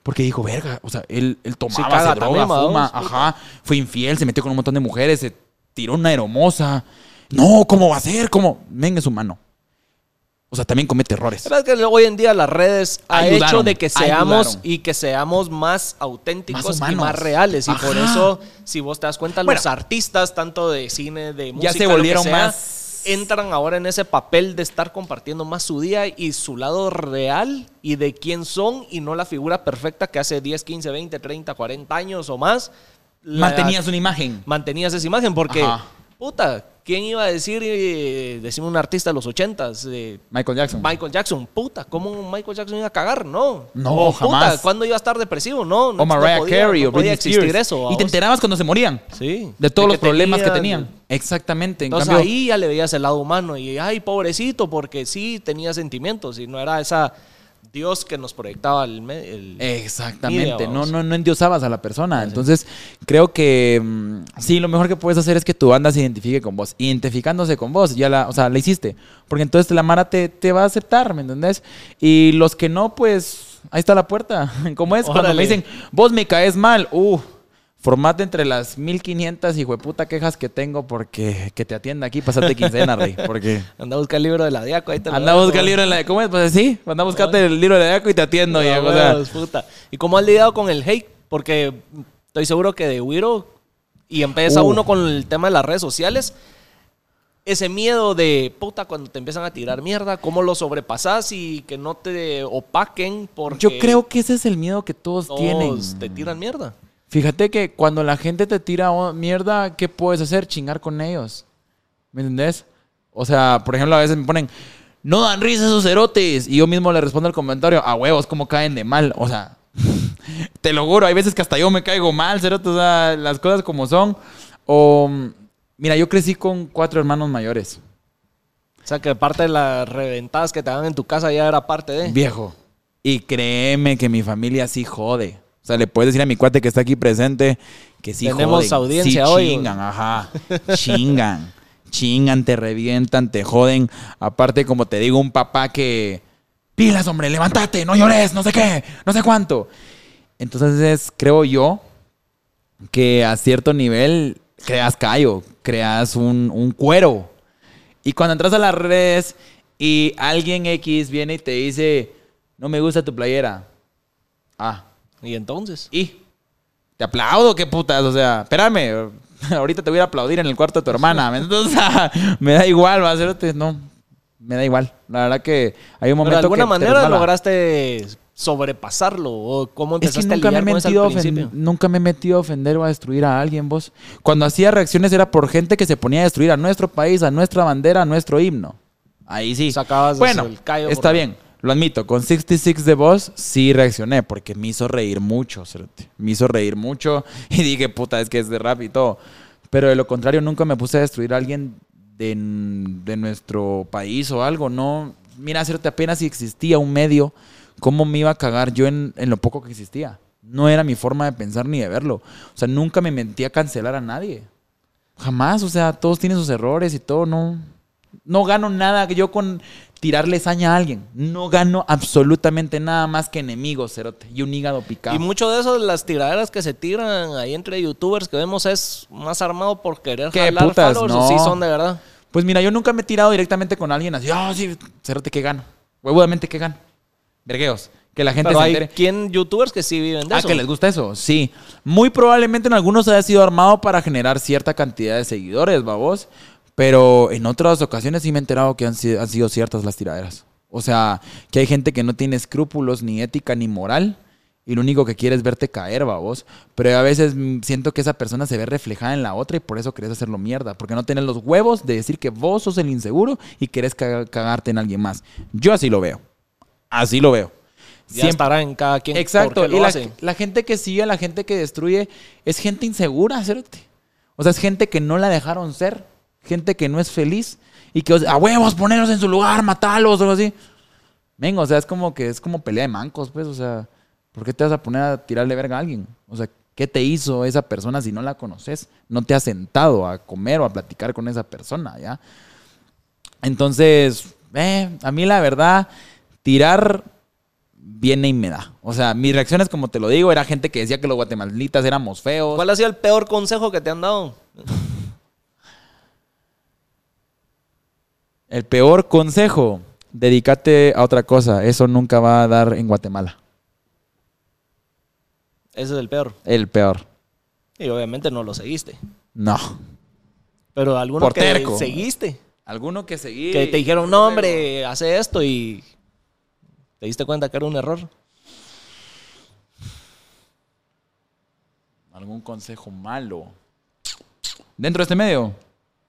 Porque dijo, verga, o sea, él, él tomaba, caga se droga, también, ¿va, fuma, ajá, fue infiel, se metió con un montón de mujeres, se tiró una hermosa. No, ¿cómo va a ser? ¿Cómo? Venga, es humano. O sea, también comete errores. La verdad es que hoy en día las redes ha Ayudaron, hecho de que seamos ayudaron. y que seamos más auténticos Más y más reales. Y por eso, si vos te das cuenta, Bueno. los artistas, tanto de cine, de música, Ya se lo que volvieron sea, más- entran ahora en ese papel de estar compartiendo más su día y su lado real y de quién son y no la figura perfecta que hace 10, 15, 20, 30, 40 años o más. la- Mantenías una imagen. mantenías esa imagen porque, Ajá. Puta, ¿quién iba a decir, eh, decimos un artista de los 80s? eh, Michael Jackson. Michael Jackson, puta, ¿cómo Michael Jackson iba a cagar? No. No, O, jamás. Puta, ¿cuándo iba a estar depresivo? No, no o Mariah no podía, Carey no o podía Britney existir Spears. eso. y te enterabas cuando se morían. Sí. De todos De los problemas que tenían- tenían. Exactamente. En Entonces cambio, ahí ya le veías el lado humano y, ay, pobrecito, porque sí tenía sentimientos y no era esa Dios que nos proyectaba el... el Exactamente, no, no, no endiosabas a la persona. Entonces, creo que mm, sí, lo mejor que puedes hacer es que tu banda se identifique con vos. Identificándose con vos, ya la, o sea, la hiciste. Porque entonces la Mara te, te va a aceptar, ¿me entendés? Y los que no, pues, ahí está la puerta. ¿Cómo es? Cuando me dicen, vos me caes mal, uh, formate entre las 1500 y puta quejas que tengo porque que te atienda aquí, pasate quincena, rey. Porque. Anda a buscar el libro de la Diaco. Ahí te lo Anda a buscar el libro de la. ¿Cómo es? Pues sí, anda a buscarte el libro de la Yaco y te atiendo. y, Ah, o sea, puta. ¿Y cómo has lidiado con el hate? Porque estoy seguro que de Wiro y empieza Uh. uno con el tema de las redes sociales. Ese miedo de puta cuando te empiezan a tirar mierda, cómo lo sobrepasas y que no te opaquen porque Yo creo que ese es el miedo que todos, todos tienen. te tiran mierda. Fíjate que cuando la gente te tira mierda, ¿qué puedes hacer? Chingar con ellos. ¿Me entendés? O sea, por ejemplo, a veces me ponen, no dan risa esos cerotes. Y yo mismo le respondo el comentario, a huevos, cómo caen de mal. O sea, te lo juro, hay veces que hasta yo me caigo mal, cerotes, o sea, las cosas como son. O, mira, yo crecí con cuatro hermanos mayores. O sea, que parte de las reventadas que te dan en tu casa ya era parte de. Viejo. Y créeme que mi familia sí jode. O sea, le puedes decir a mi cuate que está aquí presente que sí Tenemos joden. audiencia sí hoy. chingan, ajá. Chingan. Chingan, te revientan, te joden. Aparte, como te digo, un papá que... Pilas, hombre, levántate, no llores, no sé qué, no sé cuánto. Entonces, creo yo que a cierto nivel creas callo, creas un, un cuero. Y cuando entras a las redes y alguien X viene y te dice, no me gusta tu playera. Ah, Y entonces. y te aplaudo, qué putas. O sea, espérame, ahorita te voy a aplaudir en el cuarto de tu hermana. sea, me da igual, va a ser, no, me da igual. La verdad que hay un Pero momento de alguna que manera lograste sobrepasarlo o cómo Es que empezaste nunca a me, he lidiar con eso metido al principio. nunca me he metido a ofender o a destruir a alguien, vos. Cuando hacía reacciones era por gente que se ponía a destruir a nuestro país, a nuestra bandera, a nuestro himno. Ahí sí. Sacabas bueno, el callo está bien, lo admito. Con 66 de voz sí reaccioné porque me hizo reír mucho. Me hizo reír mucho y dije, puta, es que es de rap y todo. Pero de lo contrario, nunca me puse a destruir a alguien de, de nuestro país o algo. No, mira, cerote, apenas si existía un medio, ¿cómo me iba a cagar yo en, en lo poco que existía? No era mi forma de pensar ni de verlo. O sea, nunca me mentí a cancelar a nadie. Jamás, o sea, todos tienen sus errores y todo, no. No gano nada yo con tirarle saña a alguien. No gano absolutamente nada más que enemigos, cerote. Y un hígado picado. Y mucho de eso, las tiraderas que se tiran ahí entre youtubers que vemos es más armado por querer ¿Qué jalar putas? followers, No. o sí son de verdad. Pues mira, yo nunca me he tirado directamente con alguien así, ah, sí, cerote, que gano. Huevudamente, que gano. Vergueos. Que la gente Pero se hay entere. quien youtubers que sí viven de Ah, eso. que les gusta eso. Sí. Muy probablemente en algunos haya sido armado para generar cierta cantidad de seguidores, babos. Pero en otras ocasiones sí me he enterado que han, si- han sido ciertas las tiraderas. O sea, que hay gente que no tiene escrúpulos, ni ética, ni moral. Y lo único que quiere es verte caer, vos. Pero a veces mm, siento que esa persona se ve reflejada en la otra y por eso querés hacerlo mierda. Porque no tenés los huevos de decir que vos sos el inseguro y querés caga- cagarte en alguien más. Yo así lo veo. Así lo veo. Ya Siempre- estará en cada quien. Exacto. lo Y la, hace. la gente que sigue, la gente que destruye, es gente insegura, cerote. O sea, es gente que no la dejaron ser. Gente que no es feliz. Y que, a huevos, ponerlos en su lugar, matarlos o algo así. Venga, o sea, es como que es como pelea de mancos, pues. O sea, ¿por qué te vas a poner a tirarle verga a alguien? O sea, ¿qué te hizo esa persona si no la conoces? No te has sentado a comer o a platicar con esa persona, ¿ya? Entonces, eh, a mí la verdad, tirar viene y me da. O sea, mis reacciones, como te lo digo, era gente que decía que los guatemalitas éramos feos. ¿Cuál ha sido el peor consejo que te han dado? El peor consejo, dedícate a otra cosa. Eso nunca va a dar en Guatemala. Ese es el peor. El peor. Y obviamente no lo seguiste. No. Pero alguno Por que terco. seguiste. Alguno que seguí. Que te dijeron, no, hombre, hace esto y te diste cuenta que era un error. Algún consejo malo. Dentro de este medio.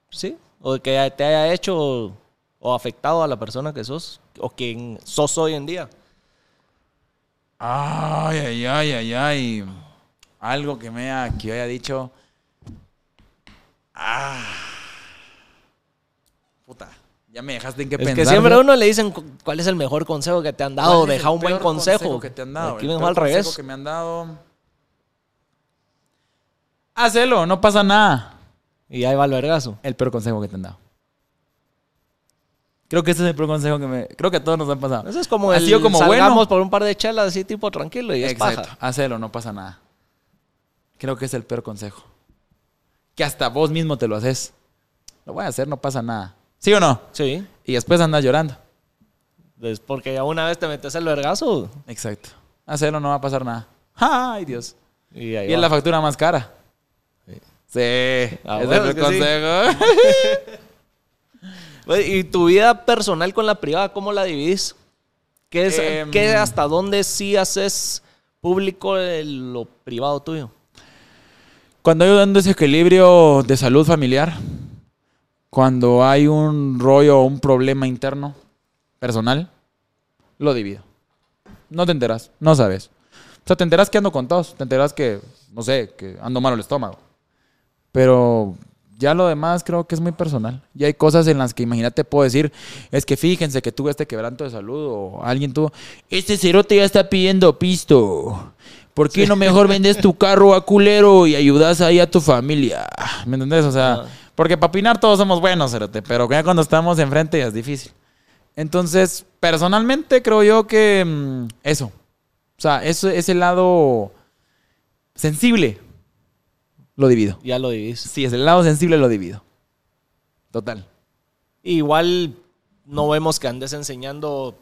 Sí. O que te haya hecho o afectado a la persona que sos o quien sos hoy en día. Ay, ay, ay, ay, ay. Algo que me haya, que haya dicho. Ah. Puta. Ya me dejaste en qué Es pensar. que siempre a ¿no? uno le dicen cu- cuál es el mejor consejo que te han dado. ¿Cuál es Deja un buen consejo. que te han dado. Aquí El al consejo revés. que me han dado. Hacelo, no pasa nada. Y ahí va el vergazo. El peor consejo que te han dado. Creo que ese es el peor consejo que me. Creo que a todos nos han pasado. Eso es como Ha el sido como salgamos bueno. por un par de chelas así tipo tranquilo y es Exacto. paja. Hacelo, no pasa nada. Creo que es el peor consejo. Que hasta vos mismo te lo haces. Lo voy a hacer, no pasa nada. ¿Sí o no? Sí. Y después andas llorando. Es porque ya una vez te metes el vergazo Exacto. Hacelo, no va a pasar nada. ¡Ay, Dios! y ahí Y es la factura más cara. Sí. Ah, ese bueno, es es el que sí. consejo. Oye, ¿Y tu vida personal con la privada, cómo la dividís? ¿Qué es, Em, qué hasta dónde sí haces público lo privado tuyo? Cuando hay un desequilibrio de salud familiar, cuando hay un rollo o un problema interno, personal, lo divido. No te enteras, no sabes. O sea, te enteras que ando con tos, te enteras que, no sé, que ando malo el estómago. Pero ya lo demás creo que es muy personal. Y hay cosas en las que, imagínate, puedo decir, es que fíjense que tuve este quebranto de salud o alguien tuvo, este cerote ya está pidiendo pisto. ¿Por qué no mejor vendes tu carro a culero y ayudas ahí a tu familia? ¿Me entendés? O sea, Ah. porque para opinar todos somos buenos, cerote, pero ya cuando estamos enfrente ya es difícil. Entonces, personalmente creo yo que mm, eso. O sea, eso, ese lado sensible lo divido. Ya lo dividís. Sí, es el lado sensible lo divido. Total. Igual no vemos que andes enseñando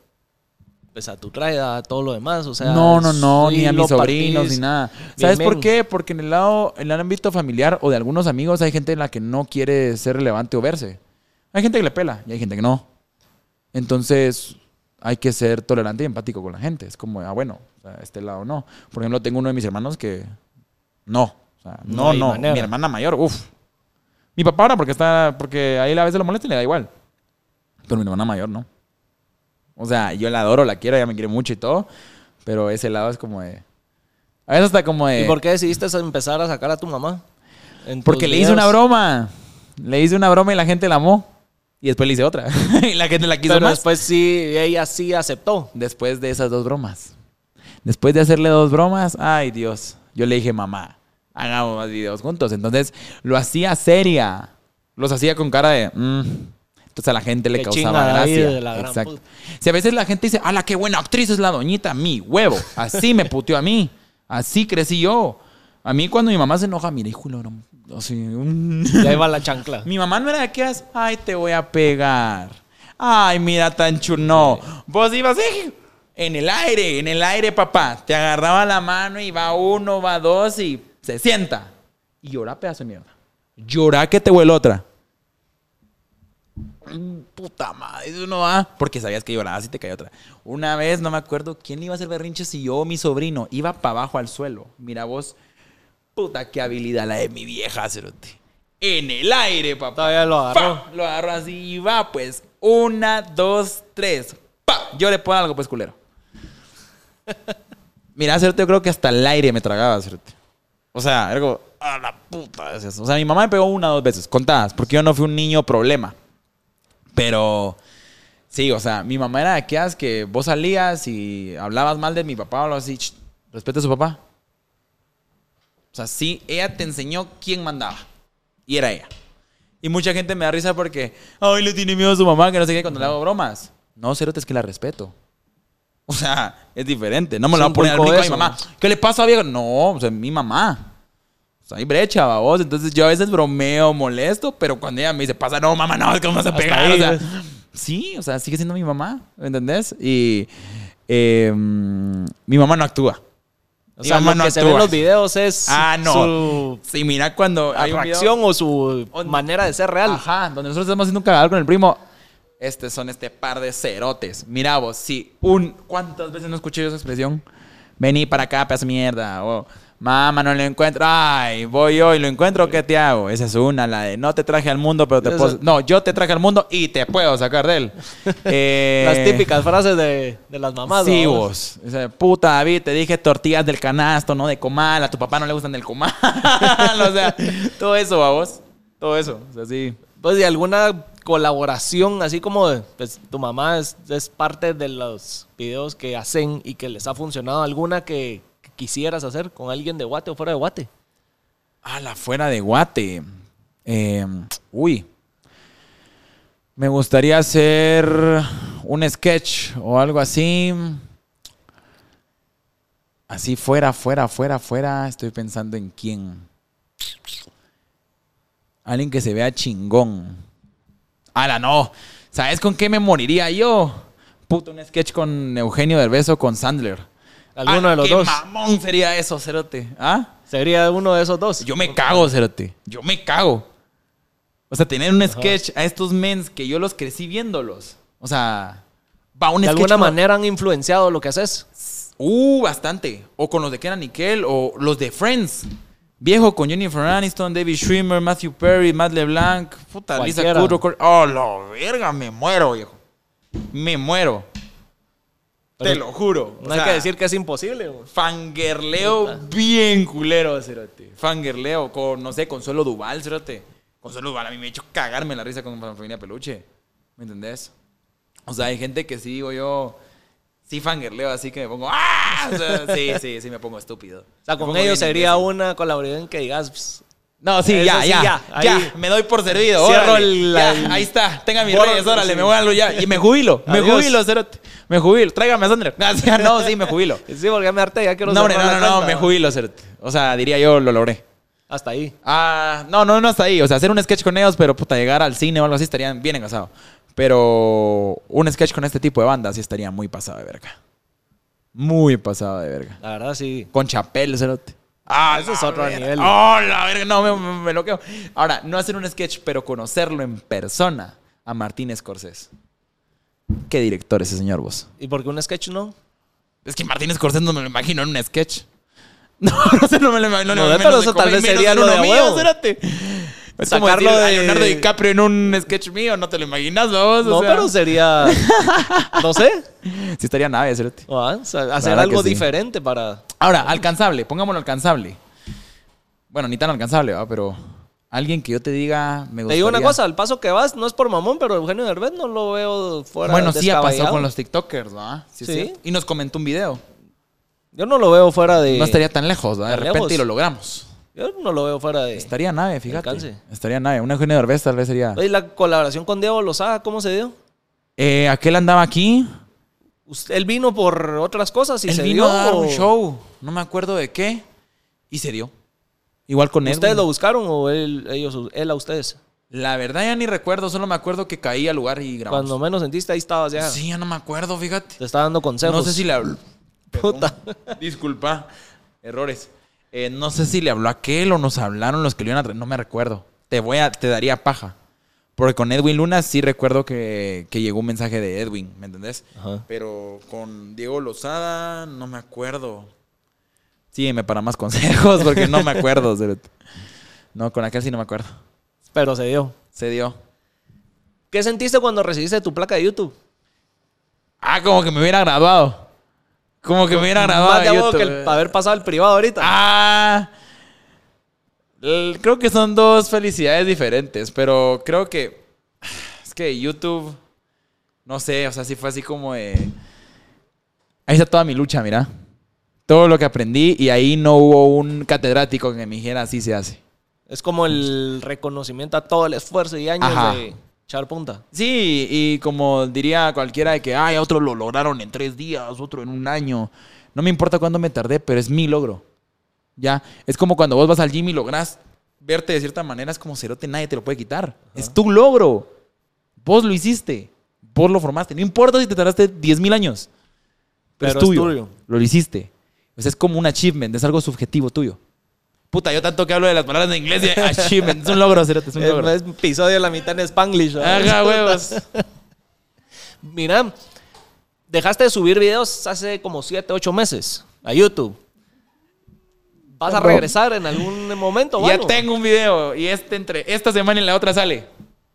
pues, a tu traida, a todo lo demás. O sea, no, no, no, ni a mis sobrinos, partís ni nada. bien, ¿Sabes por qué? Porque en el lado, en el ámbito familiar o de algunos amigos hay gente en la que no quiere ser relevante o verse. Hay gente que le pela y hay gente que no. Entonces, hay que ser tolerante y empático con la gente. Es como, ah, bueno, este lado no. Por ejemplo, tengo uno de mis hermanos que no. Sea, No no. Mi hermana mayor, uff. Mi papá ahora porque está, porque ahí a veces lo molesta y le da igual. Pero mi hermana mayor no. O sea, yo la adoro, la quiero, ella me quiere mucho y todo. Pero ese lado es como de. A veces hasta como de. ¿Y por qué decidiste empezar a sacar a tu mamá? Porque le hice una broma. Le hice una broma y la gente la amó. Y después le hice otra. y la gente la quiso Pero más. después sí, ella sí aceptó. Después de esas dos bromas. Después de hacerle dos bromas, ay Dios. Yo le dije, mamá, hagamos más videos juntos. Entonces lo hacía seria. Los hacía con cara de. "Mm". Entonces a la gente le Qué causaba gracia. de la Exacto. Si a veces la gente dice, ¡ala, qué buena actriz es la doñita! Mi huevo. Así me puteó a mí. Así crecí yo. A mí cuando mi mamá se enoja, mira, hijo, la gran- así. Y ahí va la chancla. Mi mamá no era de que ay, te voy a pegar. Ay, mira tan chuno. Vos ibas eh, en el aire, en el aire, papá. Te agarraba la mano y va uno, va dos y se sienta. Y llora, pedazo de mierda. Llora que te vuelve otra. puta madre, eso no va. Porque sabías que llorabas y te caía otra. Una vez, no me acuerdo quién le iba a hacer berrinches si yo o mi sobrino iba para abajo al suelo. Mira vos, puta, qué habilidad la de mi vieja, cerote. En el aire, papá. Todavía lo agarró. Lo agarró así y va, pues. Una, dos, tres. Pa. Yo le pongo algo, pues, culero. Mira, cerote, yo creo que hasta el aire me tragaba, cerote. O sea, algo, a la puta. O sea, mi mamá me pegó una o dos veces, contadas, porque yo no fui un niño problema. Pero, sí, o sea, mi mamá era de aquellas que vos salías y hablabas mal de mi papá o algo así. "Ch, Respeta a su papá. O sea, sí, ella te enseñó quién mandaba. Y era ella. Y mucha gente me da risa porque, ay, le tiene miedo a su mamá, que no sé qué, cuando le hago bromas. No, cerote, es que la respeto. O sea, es diferente. No me lo va a poner al brinco a mi mamá. ¿Qué le pasa, viejo? No, o sea, mi mamá. O sea, hay brecha, babos. Entonces yo a veces bromeo, molesto, pero cuando ella me dice, pasa, no, mamá, no, es que vas a pegar. ahí, o sea, ¿ves? sí, o sea, sigue siendo mi mamá, ¿me entendés? Y eh, mm, mi mamá no actúa. O sea, mamá lo no que se ve en actúa. los videos es Ah, no. su Sí, mira cuando hay reacción o su manera de ser real. Ajá, donde nosotros estamos haciendo un cagador con el primo. Este son este par de cerotes. Mira vos, sí. Un, ¿Cuántas veces no escuché yo esa expresión? Vení para acá, pedazo mierda. O, mamá, no lo encuentro. Ay, voy yo y lo encuentro, ¿qué te hago? Esa es una, la de no te traje al mundo, pero te puedo... No, yo te traje al mundo y te puedo sacar de él. Eh, Las típicas frases de, de las mamás. Sí, ¿no? vos. Puta, David, te dije tortillas del canasto, no de comal. A tu papá no le gustan del comal. o sea, todo eso, a vos. Todo eso. O sea, sí. Pues de alguna colaboración, así como de, pues, tu mamá es, es parte de los videos que hacen y que les ha funcionado, alguna que quisieras hacer con alguien de Guate o fuera de Guate. Ah, la fuera de Guate. Eh, uy. Me gustaría hacer un sketch o algo así. Así fuera, fuera, fuera, fuera. Estoy pensando en quién. Alguien que se vea chingón. Ala, no. ¿Sabes con qué me moriría yo? Puto, un sketch con Eugenio Derbez o con Sandler. Alguno Ah, de los qué dos. mamón sería eso, cerote. ¿Ah? Sería uno de esos dos. Yo me cago, Cerote. Yo me cago. O sea, tener un sketch a estos mens que yo los crecí viéndolos. O sea, va un de sketch. alguna como- manera han influenciado lo que haces. Uh, bastante. O con los de Kenan Nickel o los de Friends. Viejo con Jennifer Aniston, David Schwimmer, Matthew Perry, Matt LeBlanc, puta, Lisa Cualquiera. Kudrow. Cor- Oh, la verga, me muero, viejo. Me muero. Te lo juro. No O hay sea, que decir que es imposible. güey. Fangirleo bien culero, cerote. Fangirleo con, no sé, Consuelo Duval, cerote. Consuelo Duval a mí me ha hecho cagarme la risa con la familia Peluche. ¿Me entendés? O sea, hay gente que sí digo yo, sí fangirleo, así que me pongo, ¡ah! O sea, sí, sí, sí me pongo estúpido. O sea, con ellos sería una colaboración que digas, No, sí, ya, sí, ya, ya, ya, me doy por servido. Cierro el- ya, ahí está, tenga mis reyes, órale, sí. me voy a lo ya. Y me jubilo, me jubilo, cerote. Me jubilo, tráigame a Sandra. Gracias, no, sí, me jubilo. sí, porque me harté, ya quiero No, hombre, no, no, la no, cuenta, me ¿no? jubilo, cerote. O sea, diría yo, lo logré. Hasta ahí. Ah, no, no, no hasta ahí. O sea, hacer un sketch con ellos, pero puta, llegar al cine o algo así estarían bien engasado. Pero un sketch con este tipo de bandas sí estaría muy pasado de verga. Muy pasado de verga. La verdad, sí. Con chapel, cerote. Ah, Ese es otro verga. nivel. Oh, la verga, no, me, me, me. Ahora, no hacer un sketch, pero conocerlo en persona a Martín Scorsese. Qué director ese señor vos. ¿Y por qué un sketch no? Es que Martín Scorsese no me lo imagino en un sketch. No, no sé, no me lo imagino. No, menos pero de eso tal comer, vez menos de. Es Sacarlo decir a de- Leonardo DiCaprio en un sketch mío, no te lo imaginas. O No, sea, pero sería. No sé. Sí estaría nave, espérate. Ah, o sea, hacer algo sí. diferente para. Ahora, alcanzable, pongámoslo alcanzable. Bueno, ni tan alcanzable, ¿va? Pero alguien que yo te diga, me gustaría... Te digo una cosa, al paso que vas, no es por mamón, pero Eugenio Derbez no lo veo fuera Bueno, sí ha pasado con los TikTokers, ¿va? Sí. Sí. cierto. Y nos comentó un video. Yo no lo veo fuera de. No estaría tan lejos, ¿va? De repente lejos. y lo logramos. Yo no lo veo fuera de. Estaría nave, fíjate. Alcance. Estaría nave. Un Eugenio Derbez tal vez sería... Oye, la colaboración con Diego Lozada, ¿cómo se dio? Eh, aquel andaba aquí. Él vino por otras cosas y Él se vino dio. a dar un show. No me acuerdo de qué. Y se dio. Igual con ¿Ustedes Edwin. lo buscaron o él, ellos, él a ustedes? La verdad ya ni recuerdo. Solo me acuerdo que caí al lugar y grabamos. Cuando menos sentiste, ahí estabas ya. Sí, ya no me acuerdo, fíjate. Te está dando consejos. No sé si le habló. Puta. Disculpa. Errores. Eh, no sé si le habló a aquel o nos hablaron los que lo iban a traer. No me recuerdo. Te voy a, te daría paja. Porque con Edwin Luna sí recuerdo que, que llegó un mensaje de Edwin, ¿me entendés? Ajá. Pero con Diego Lozada no me acuerdo. Sígueme para más consejos porque no me acuerdo. No, con aquel sí no me acuerdo. Pero se dio. Se dio. ¿Qué sentiste cuando recibiste tu placa de YouTube? Ah, como que me hubiera graduado. Como que me hubiera graduado. Más de abajo que YouTube. el haber pasado el privado ahorita. Ah. Creo que son dos felicidades diferentes, pero creo que es que YouTube, no sé, o sea, sí fue así como de... Ahí está toda mi lucha, mira. Todo lo que aprendí y ahí no hubo un catedrático que me dijera así se hace. Es como el reconocimiento a todo el esfuerzo y años Ajá. de echar punta. Sí, y como diría cualquiera de que, ay, otros lo lograron en tres días, otro en un año. No me importa cuándo me tardé, pero es mi logro. Ya, es como cuando vos vas al gym y logras verte de cierta manera, es como cerote, nadie te lo puede quitar. Es tu logro. Vos lo hiciste. Vos lo formaste. No importa si te tardaste 10 mil años. Pero, Pero es es tuyo. tuyo. Lo hiciste. O sea, es como un achievement, es algo subjetivo tuyo. Puta, yo tanto que hablo de las palabras en inglés y achievement. Es un logro, cerote, es un logro. Es un episodio de la mitad en Spanglish. Haga huevos. Mira, dejaste de subir videos hace como 7, 8 meses a YouTube. ¿Vas a No. regresar en algún momento? Ya tengo un video y este entre esta semana y la otra sale.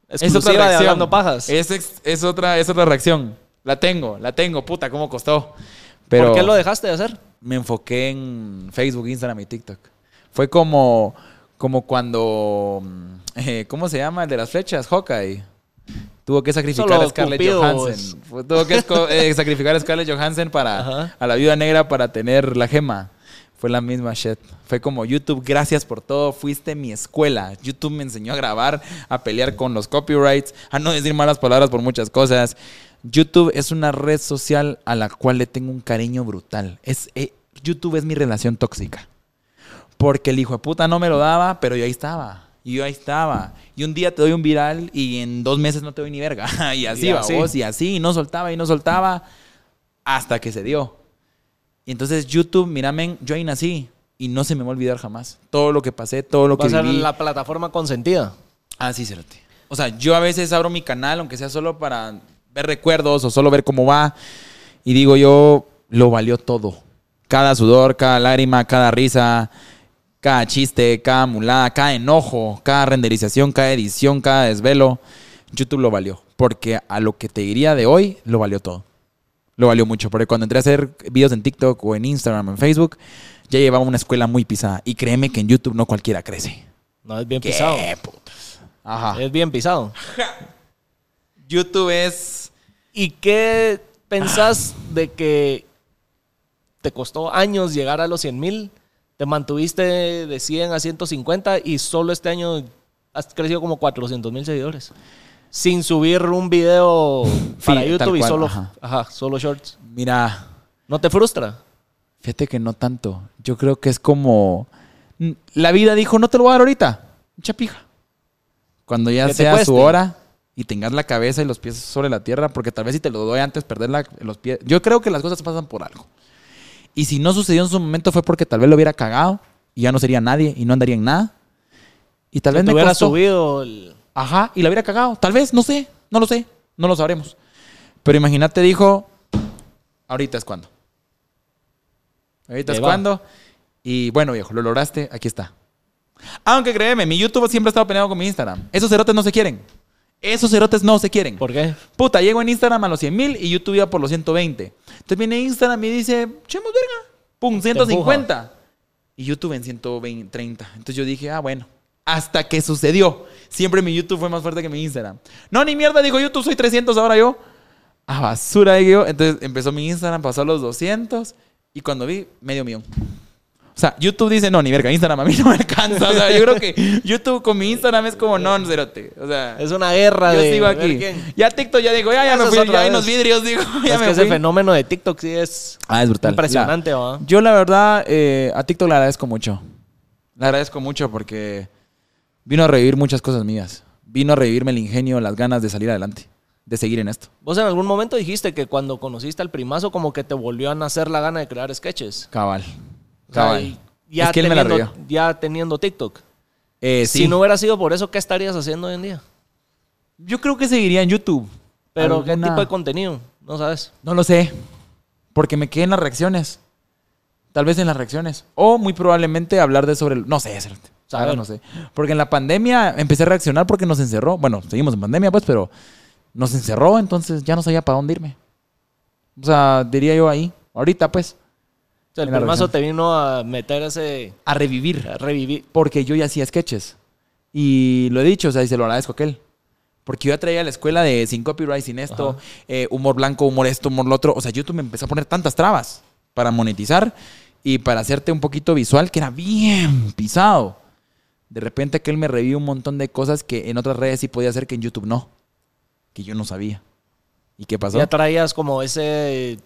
Exclusiva de Hablando Pajas. Es, es otra, es otra reacción. La tengo, la tengo, puta, cómo costó. Pero ¿Por qué lo dejaste de hacer? me enfoqué en Facebook, Instagram y TikTok. Fue como, como cuando, mm, eh, ¿cómo se llama? El de las flechas, Hawkeye. Tuvo que sacrificar Solo a Scarlett Cupidos. Johansson. Tuvo que eh, sacrificar a Scarlett Johansson para Ajá. a la viuda negra para tener la gema. Fue la misma shit. Fue como YouTube, gracias por todo. Fuiste mi escuela. YouTube me enseñó a grabar, a pelear con los copyrights, a no decir malas palabras por muchas cosas. YouTube es una red social a la cual le tengo un cariño brutal. Es, eh, YouTube es mi relación tóxica. Porque el hijo de puta no me lo daba, pero yo ahí estaba. Y yo ahí estaba. Y un día te doy un viral y en dos meses no te doy ni verga. y así, Y va así. vos, y así, y no soltaba y no soltaba hasta que se dio. Y entonces YouTube, miramen, yo ahí nací y no se me va a olvidar jamás. Todo lo que pasé, todo lo Va que a ser viví. la plataforma consentida. Ah, sí, cerote. O sea, yo a veces abro mi canal, aunque sea solo para ver recuerdos o solo ver cómo va. Y digo yo, lo valió todo. Cada sudor, cada lágrima, cada risa, cada chiste, cada mulada, cada enojo, cada renderización, cada edición, cada desvelo. YouTube lo valió. Porque a lo que te diría de hoy, lo valió todo. Lo valió mucho. Porque cuando entré a hacer videos en TikTok o en Instagram, en Facebook, ya llevaba una escuela muy pisada. Y créeme que en YouTube no cualquiera crece. No, es bien ¿Qué pisado. putas? Ajá. Es bien pisado. YouTube es. ¿Y qué pensás de que te costó años llegar a los 100 mil? Te mantuviste de 100 a 150 y solo este año has crecido como 400 mil seguidores. Sin subir un video para Sí, YouTube y solo, ajá. ajá, solo shorts. Mira, ¿No te frustra? fíjate que no tanto. Yo creo que es como. La vida dijo, no te lo voy a dar ahorita. Mucha pija. Cuando ya Que sea su hora y tengas la cabeza y los pies sobre la tierra, porque tal vez si te lo doy antes, perder la- los pies. Yo creo que las cosas pasan por algo. Y si no sucedió en su momento fue porque tal vez lo hubiera cagado y ya no sería nadie y no andaría en nada. Y tal vez me hubiera costó. subido el... Ajá, y la hubiera cagado. Tal vez, no sé, no lo sé, no lo sabremos. Pero imagínate, dijo, ahorita es cuando. Ahorita Ahí es va. cuando. Y bueno, viejo, lo lograste, aquí está. Aunque créeme, mi YouTube siempre ha estado peleado con mi Instagram. Esos cerotes no se quieren. Esos cerotes no se quieren. ¿Por qué? Puta, llego en Instagram a los 100 mil y YouTube iba por los 120. Entonces viene Instagram y dice, chemos verga. Pum, 150. Y YouTube en 120, 30. Entonces yo dije, ah, bueno. Hasta que sucedió. Siempre mi YouTube fue más fuerte que mi Instagram. No, ni mierda, dijo YouTube, soy 300 ahora yo. A basura, dije yo. Entonces empezó mi Instagram, pasó a los 200. Y cuando vi, medio millón. O sea, YouTube dice, no, ni verga, Instagram a mí no me alcanza. O sea, yo creo que YouTube con mi Instagram es como, no, cerote. O sea, Es una guerra yo de... sigo aquí. Ya TikTok ya digo, ya, ya me fui, ya hay vez. unos vidrios, digo, ya es me que ese fenómeno de TikTok sí es Ah, es brutal. impresionante, La-. Yo la verdad, eh, a TikTok le agradezco mucho. Le agradezco mucho porque vino a revivir muchas cosas mías. Vino a revivirme el ingenio, las ganas de salir adelante, de seguir en esto. Vos en algún momento dijiste que cuando conociste al primazo como que te volvió a nacer la gana de crear sketches. Cabal. O sea, y ya, es que teniendo, ya teniendo TikTok. Eh, sí. Si no hubiera sido por eso, ¿qué estarías haciendo hoy en día? Yo creo que seguiría en YouTube. Pero, ¿qué tipo de contenido? No sabes. No lo sé. Porque me quedé en las reacciones. Tal vez en las reacciones. O muy probablemente hablar de sobre el... No sé, Saber. no sé. Porque en la pandemia empecé a reaccionar porque nos encerró. Bueno, seguimos en pandemia, pues, pero nos encerró, entonces ya no sabía para dónde irme. O sea, diría yo ahí. Ahorita, pues. O sea, el reacción. te vino a meter ese... A revivir. a revivir. Porque yo ya hacía sketches. Y lo he dicho, o sea, y se lo agradezco a aquel. Porque yo ya traía a la escuela de sin copyright, sin esto, eh, humor blanco, humor esto, humor lo otro. O sea, YouTube me empezó a poner tantas trabas para monetizar y para hacerte un poquito visual que era bien pisado. De repente aquel me revivió un montón de cosas que en otras redes sí podía hacer que en YouTube no. Que yo no sabía. ¿Y qué pasó? Ya traías como ese...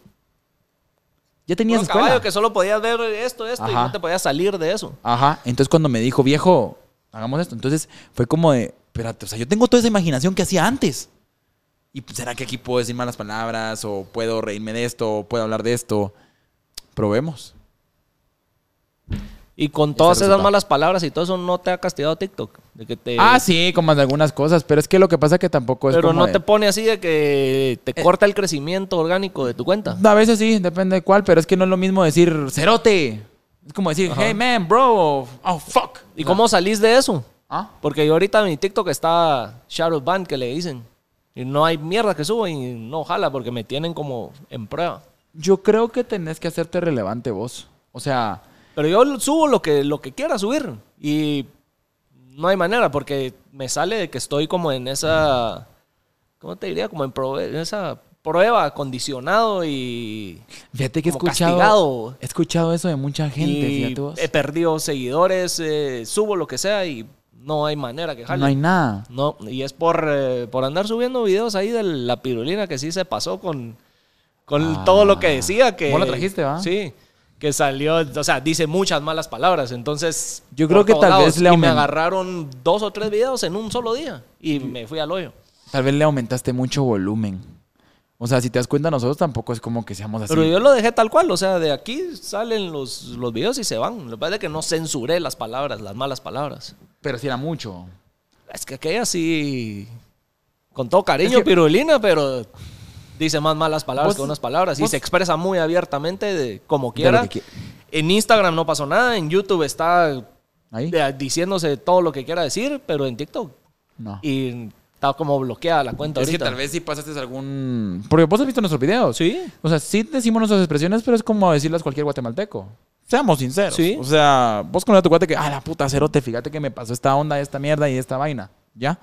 Ya tenías Puro escuela. caballo que solo podías ver esto, esto y no te podías salir de eso. Ajá. Entonces cuando me dijo, viejo, hagamos esto. Entonces fue como de, espérate, o sea, yo tengo toda esa imaginación que hacía antes. ¿Y pues, será que aquí puedo decir malas palabras? ¿O puedo reírme de esto? ¿O puedo hablar de esto? Probemos. Y con todas esas malas palabras y todo eso no te ha castigado TikTok. De que te, Ah, sí, como de algunas cosas. Pero es que lo que pasa que tampoco es Pero como no de- te pone así de que te corta el crecimiento orgánico de tu cuenta. A veces sí, depende de cuál. Pero es que no es lo mismo decir, cerote. Es como decir, Ajá. hey, man, bro. Oh, fuck. ¿Y cómo salís de eso? ¿Ah? Porque yo ahorita mi TikTok está shadow ban que le dicen. Y no hay mierda que subo y no jala porque me tienen como en prueba. Yo creo que tenés que hacerte relevante vos. O sea... Pero yo subo lo que, lo que quiera subir. Y no hay manera porque me sale de que estoy como en esa... ¿Cómo te diría? Como en, prove- en esa prueba, condicionado y... Fíjate que he escuchado, castigado. he escuchado eso de mucha gente, y fíjate vos. he perdido seguidores, eh, subo lo que sea y no hay manera que jale. No hay nada. No, y es por, eh, por andar subiendo videos ahí de la pirulina que sí se pasó con, con Ah. todo lo que decía. Que, Vos la trajiste, ¿va? Sí, que salió, o sea, dice muchas malas palabras. Entonces, Yo creo que tal lados, vez le y me agarraron dos o tres videos en un solo día y me fui al hoyo. Tal vez le aumentaste mucho volumen. O sea, si te das cuenta, nosotros tampoco es como que seamos así. Pero yo lo dejé tal cual, o sea, de aquí salen los, los videos y se van. Lo que pasa es que no censuré las palabras, las malas palabras. Pero sí era mucho. Es que aquella sí. Con todo cariño, Es que- pirulina, pero dice más malas palabras que unas palabras. Y se expresa muy abiertamente de como quiera. que En Instagram no pasó nada. En YouTube está Ahí. de- diciéndose todo lo que quiera decir, pero en TikTok. No. Y está como bloqueada la cuenta es que ahorita. tal vez si pasaste algún... Porque vos has visto nuestros videos. Sí. O sea, sí decimos nuestras expresiones, pero es como decirlas cualquier guatemalteco. Seamos sinceros. Sí. O sea, vos con tu cuate que, ah, la puta cerote, fíjate que me pasó esta onda, esta mierda y esta vaina. ¿Ya?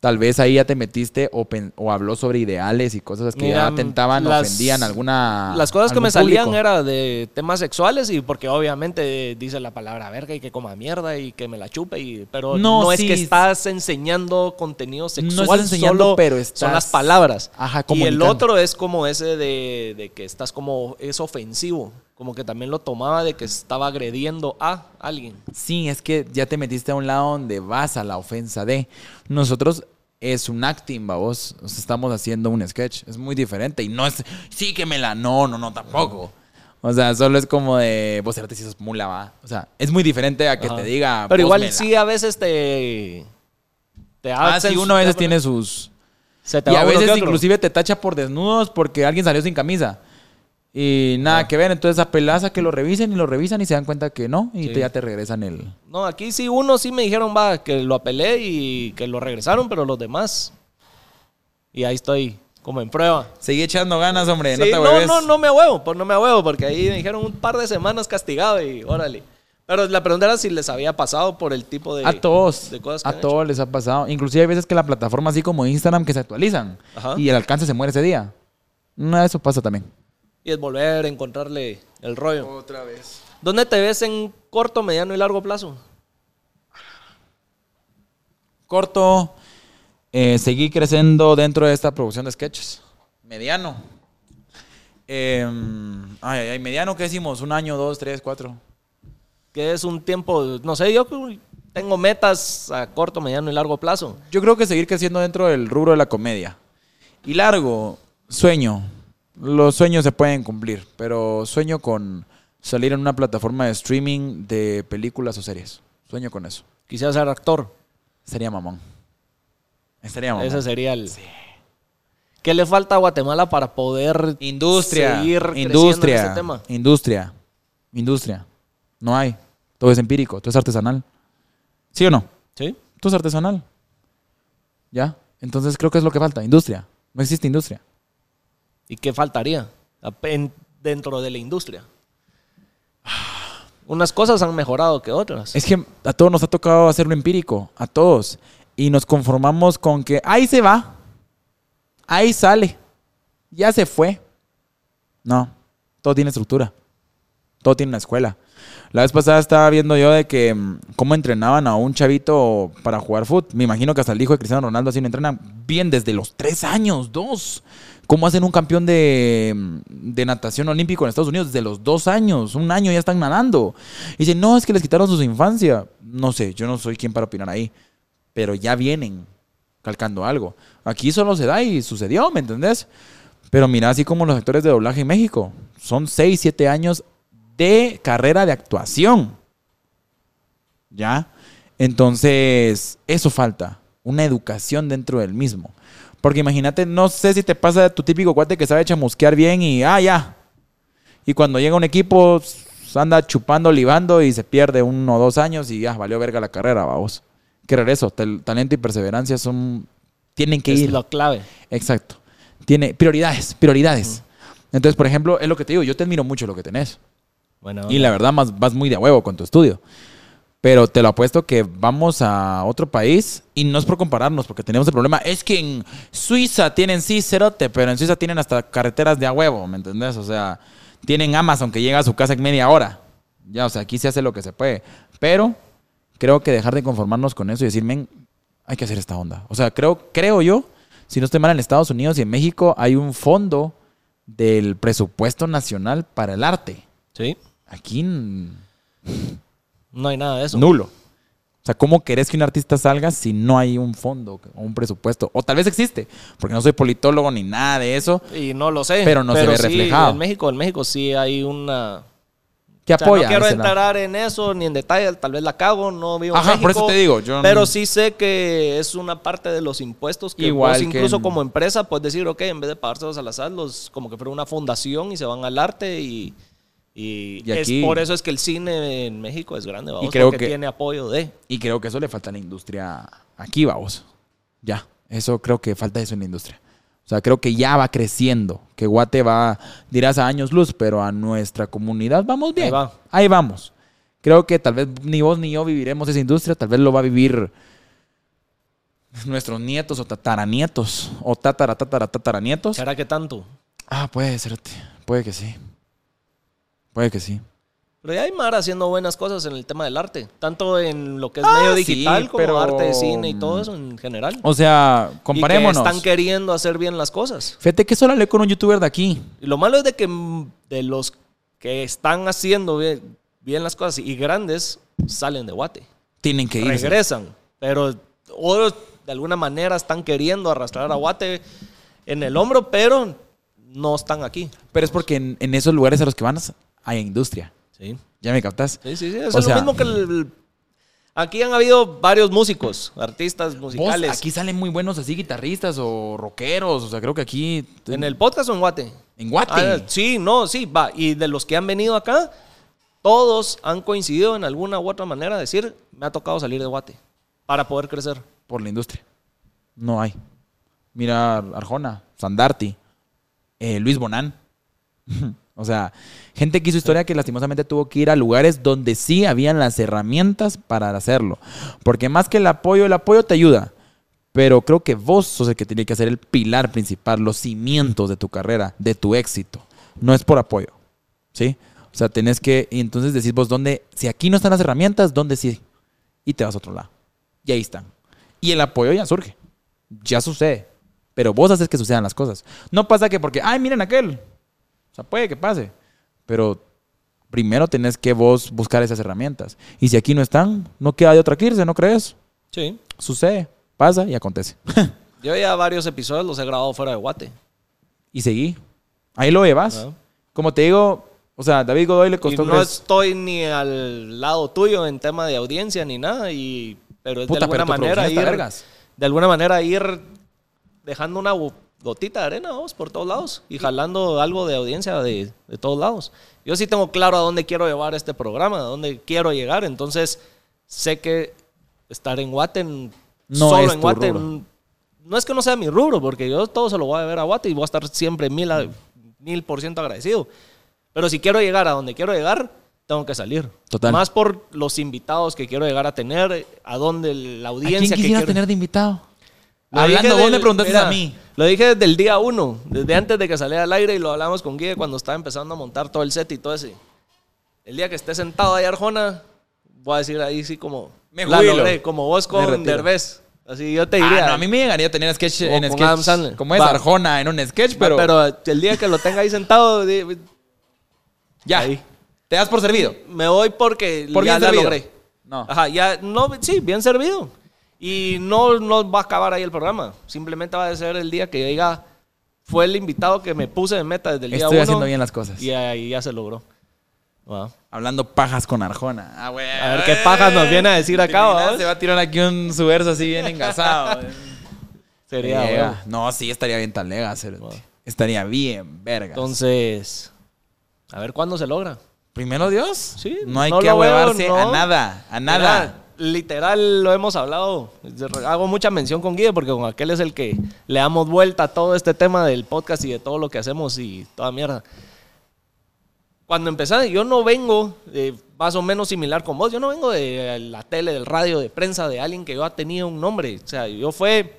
Tal vez ahí ya te metiste o, pen- o habló sobre ideales y cosas que Mira, ya atentaban, las- ofendían alguna. Las cosas que me salían público. era de temas sexuales y porque obviamente dice la palabra verga y que coma mierda y que me la chupe y pero No, no, es que estás enseñando contenido sexual, estás enseñando, solo pero son las palabras. Ajá, y el otro es como ese de, de que estás como es ofensivo, como que también lo tomaba de que estaba agrediendo a alguien. Sí, es que ya te metiste a un lado donde vas a la ofensa de. Nosotros es un acting, babos. O sea, estamos haciendo un sketch. Es muy diferente. Y no es, sí que me la. No, no, no, tampoco. O sea, solo es como de. Vos eres si sos mula, va. O sea, es muy diferente a que Ajá. te diga. Pero "Vos igual me la". sí a veces te te Ah, sí, uno a veces tiene sus. se te Y a veces inclusive te tacha por desnudos porque alguien salió sin camisa. Y nada que ver. Entonces apelás a que lo revisen y lo revisan y se dan cuenta que no. Y Sí. te- ya te regresan el. No, aquí sí uno sí me dijeron, va, que lo apelé y que lo regresaron, pero los demás. Y ahí estoy, como en prueba. Seguí echando ganas, hombre. no Sí, te no, no, no me huevo, pues no me huevo, porque ahí me dijeron un par de semanas castigado y órale. Pero la pregunta era si les había pasado por el tipo de... A todos. de cosas que a todos les ha pasado. Inclusive hay veces que la plataforma así como Instagram que se actualizan. Ajá. Y el alcance se muere ese día. No, eso pasa también. Y es volver a encontrarle el rollo. Otra vez. ¿Dónde te ves en corto, mediano y largo plazo? Corto. eh, seguí creciendo dentro de esta producción de sketches. Mediano. Eh, ay, ay, mediano, ¿qué decimos? Un año, dos, tres, cuatro. Que es un tiempo, no sé, yo tengo metas a corto, mediano y largo plazo. Yo creo que seguir creciendo dentro del rubro de la comedia. Y largo, sueño. Los sueños se pueden cumplir, pero sueño con salir en una plataforma de streaming de películas o series. Sueño con eso. Quisiera ser actor. Sería mamón. Estaría mamón. Ese sería el... ¿Qué le falta a Guatemala para poder Industria, seguir creciendo industria, en ese tema? industria, industria. No hay. Todo es empírico, todo es artesanal. ¿Sí o no? ¿Sí? Todo es artesanal. ¿Ya? Entonces creo que es lo que falta, industria. No existe industria. ¿Y qué faltaría en- dentro de la industria? Unas cosas han mejorado que otras. Es que a todos nos ha tocado hacerlo empírico, a todos. Y nos conformamos con que ahí se va, ahí sale, ya se fue. No, todo tiene estructura, todo tiene una escuela. La vez pasada estaba viendo yo de que mm, cómo entrenaban a un chavito para jugar fútbol. Me imagino que hasta el hijo de Cristiano Ronaldo así lo entrenan bien desde los tres años, dos. ¿Cómo hacen un campeón de, de natación olímpico en Estados Unidos desde los dos años? Un año ya están nadando. Y dicen, no, es que les quitaron su infancia. No sé, yo no soy quien para opinar ahí. Pero ya vienen calcando algo. Aquí solo se da y sucedió, ¿me entendés? Pero mira, así como los actores de doblaje en México, son 6, 7 años de carrera de actuación. ¿Ya? Entonces, eso falta, una educación dentro del mismo. Porque imagínate, no sé si te pasa de tu típico cuate que sabe chamusquear bien y, ah, ya. Y cuando llega un equipo, anda chupando, libando y se pierde uno o dos años y ya, valió verga la carrera, vamos. ¿Qué regreso? Tal- talento y perseverancia son, tienen que es ir. lo clave. Exacto. Tiene prioridades, prioridades. Entonces, por ejemplo, es lo que te digo, yo te admiro mucho lo que tenés. Bueno, Y la verdad, más, vas muy de a huevo con tu estudio. Pero te lo apuesto que vamos a otro país y no es por compararnos, porque tenemos el problema. Es que en Suiza tienen sí cerote, pero en Suiza tienen hasta carreteras de a huevo, ¿me entendés? O sea, tienen Amazon que llega a su casa en media hora. Ya, o sea, aquí se hace lo que se puede. Pero creo que dejar de conformarnos con eso y decir, men, hay que hacer esta onda. O sea, creo, creo yo, si no estoy mal, en Estados Unidos y en México hay un fondo del presupuesto nacional para el arte. sí, Aquí no hay nada de eso. nulo. O sea, ¿cómo querés que un artista salga si no hay un fondo o un presupuesto? O tal vez existe, porque no soy politólogo ni nada de eso, Y no lo sé. Pero no se ve sí, reflejado. En México, en México sí hay una... que O sea, apoya. no quiero entrar en eso ni en detalle, tal vez la cago, no vivo en Ajá, por México, eso te digo, yo no- pero sí sé que es una parte de los impuestos que Igual vos que incluso en- como empresa puedes decir, ok, en vez de pagárselos al azar, los, como que fuera una fundación y se van al arte y, y, Y aquí- es por eso es que el cine en México es grande, vamos, creo porque que- tiene apoyo de... Y creo que eso le falta a la industria aquí, vamos. Ya, eso creo que falta eso en la industria. O sea, creo que ya va creciendo, que Guate va, dirás a años luz, pero a nuestra comunidad vamos bien. Ahí va. Ahí vamos. Creo que tal vez ni vos ni yo viviremos esa industria, tal vez lo va a vivir nuestros nietos o tataranietos, o tatara, tatara, tataranietos. ¿Será que tanto? Ah, puede ser, puede que sí. Puede que sí. Pero ya hay Mar haciendo buenas cosas en el tema del arte, tanto en lo que es Ah, medio sí, digital como pero- arte de cine y todo eso en general. O sea, Y comparémonos. que están queriendo hacer bien las cosas. Fíjate que solo hablé con un youtuber de aquí. Y lo malo es de que de los que están haciendo bien, bien las cosas y grandes salen de Guate. Tienen que irse. Regresan. Pero otros de alguna manera están queriendo arrastrar a Guate en el hombro, pero no están aquí. Pero es porque en, en esos lugares a los que van hay industria. Sí, ¿Ya me captas? sí, sí. sí. Es O lo sea- mismo que el- Aquí han habido varios músicos, artistas Vos, musicales. aquí salen muy buenos así guitarristas o rockeros. O sea, creo que aquí. ¿En el podcast o en Guate? En Guate. Ah, sí, no, sí, va. Y de los que han venido acá, todos han coincidido en alguna u otra manera a decir, me ha tocado salir de Guate para poder crecer. Por la industria. No hay. Mira Arjona, Sandarti, eh, Luis Bonán. o sea, gente que hizo historia que lastimosamente tuvo que ir a lugares donde sí habían las herramientas para hacerlo. Porque más que el apoyo, el apoyo te ayuda. Pero creo que vos sos el que tiene que hacer el pilar principal, los cimientos de tu carrera, de tu éxito. No es por apoyo. ¿Sí? O sea, tenés que, y entonces decís vos, ¿dónde? Si aquí no están las herramientas, ¿dónde sí? Y te vas a otro lado. Y ahí están. Y el apoyo ya surge. Ya sucede. Pero vos haces que sucedan las cosas. No pasa que porque, ay, miren aquel. Sea, puede que pase. Pero primero tenés que vos buscar esas herramientas. Y si aquí no están, no queda de otra que irse, ¿no crees? Sí. Sucede, pasa y acontece. Yo ya varios episodios los he grabado fuera de Guate. y seguí. Ahí lo llevas. Ah. Como te digo, o sea, David Godoy le Y costó... no tres- estoy ni al lado tuyo en tema de audiencia ni nada, y, pero es Puta, de alguna manera ir, de alguna manera ir dejando una gotita de arena vos, por todos lados y jalando algo de audiencia de, de todos lados. Yo sí tengo claro a dónde quiero llevar este programa, a dónde quiero llegar, entonces sé que estar en Guate, en- No solo es en tu Guate, rubro. no es que no sea mi rubro, porque yo todo se lo voy a ver a Guate y voy a estar siempre mil, a- mil por ciento agradecido. Pero si quiero llegar a donde quiero llegar, tengo que salir. Total. Más por los invitados que quiero llegar a tener, a donde la ¿A audiencia quién que quisieras quiero... tener de invitado? Lo Hablando, dije vos del- me preguntaste mira, a mí. Lo dije desde el día uno, desde antes de que saliera al aire y lo hablamos con Guille cuando estaba empezando a montar todo el set y todo ese. El día que esté sentado ahí Arjona, voy a decir ahí sí como... Me la logré, como vos con. Derbez. Así yo te diría... Ah, no, a mí me llegaría a tener sketch en sketch. Adam Sandler. Como es Va. Arjona en un sketch, pero, pero, el día que lo tenga ahí sentado, ya. ahí. Te das por servido. me voy porque Por ya bien la servido. logré. No. Ajá, ya, no, sí, bien servido. Y no, no va a acabar ahí el programa. Simplemente va a ser el día que diga, fue el invitado que me puse de meta desde el día Estoy uno. haciendo bien las cosas. Y ahí ya se logró. Hablando pajas con Arjona. Ah, güey. A ver qué pajas nos viene a decir acá. Se va a tirar aquí un su verso así bien engasado. Sería. No, sí, estaría bien tan lega. cerote. Estaría bien, verga. Entonces, a ver cuándo se logra. Primero Dios. Sí, No hay no que no. a nada. A nada. Mira, literal lo hemos hablado. Hago mucha mención con Guille porque con aquel es el que le damos vuelta a todo este tema del podcast y de todo lo que hacemos y toda mierda. Cuando empecé, yo no vengo de más o menos similar con vos. Yo no vengo de la tele, del radio, de prensa, de alguien que yo ha tenido un nombre. O sea, yo fue,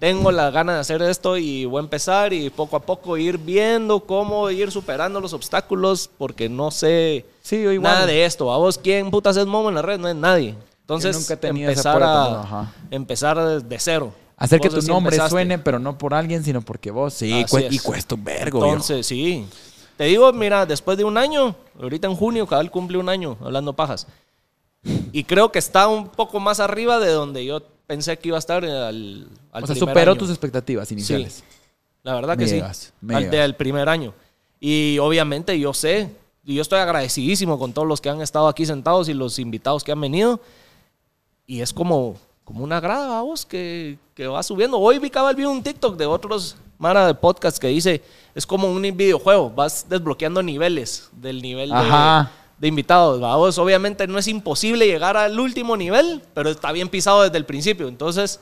tengo la gana de hacer esto y voy a empezar y poco a poco ir viendo cómo ir superando los obstáculos porque no sé Sí, yo igual. nada de esto. ¿A vos quién putas es Momo en la red? No es nadie. Entonces, Yo nunca empezar, a, empezar de cero. Hacer que Vos tu así nombre empezaste. suene, pero no por alguien, sino porque vos. Sí, cue- es. y cuesta un vergo. Entonces, sí. Te digo, mira, después de un año, ahorita en junio, cada vez cumple un año hablando pajas. Y creo que está un poco más arriba de donde yo pensé que iba a estar al, al O sea, superó año. tus expectativas iniciales. La verdad Me que llegas, sí. me Al llegas. del primer año. Y obviamente yo sé, y yo estoy agradecidísimo con todos los que han estado aquí sentados y los invitados que han venido. Y es como, como una grada, vamos, que, que va subiendo. Hoy vi cabal vi un TikTok de otros Mara de podcast que dice, es como un videojuego, vas desbloqueando niveles del nivel de, Ajá. de invitados. Vamos, obviamente no es imposible llegar al último nivel, pero está bien pisado desde el principio. Entonces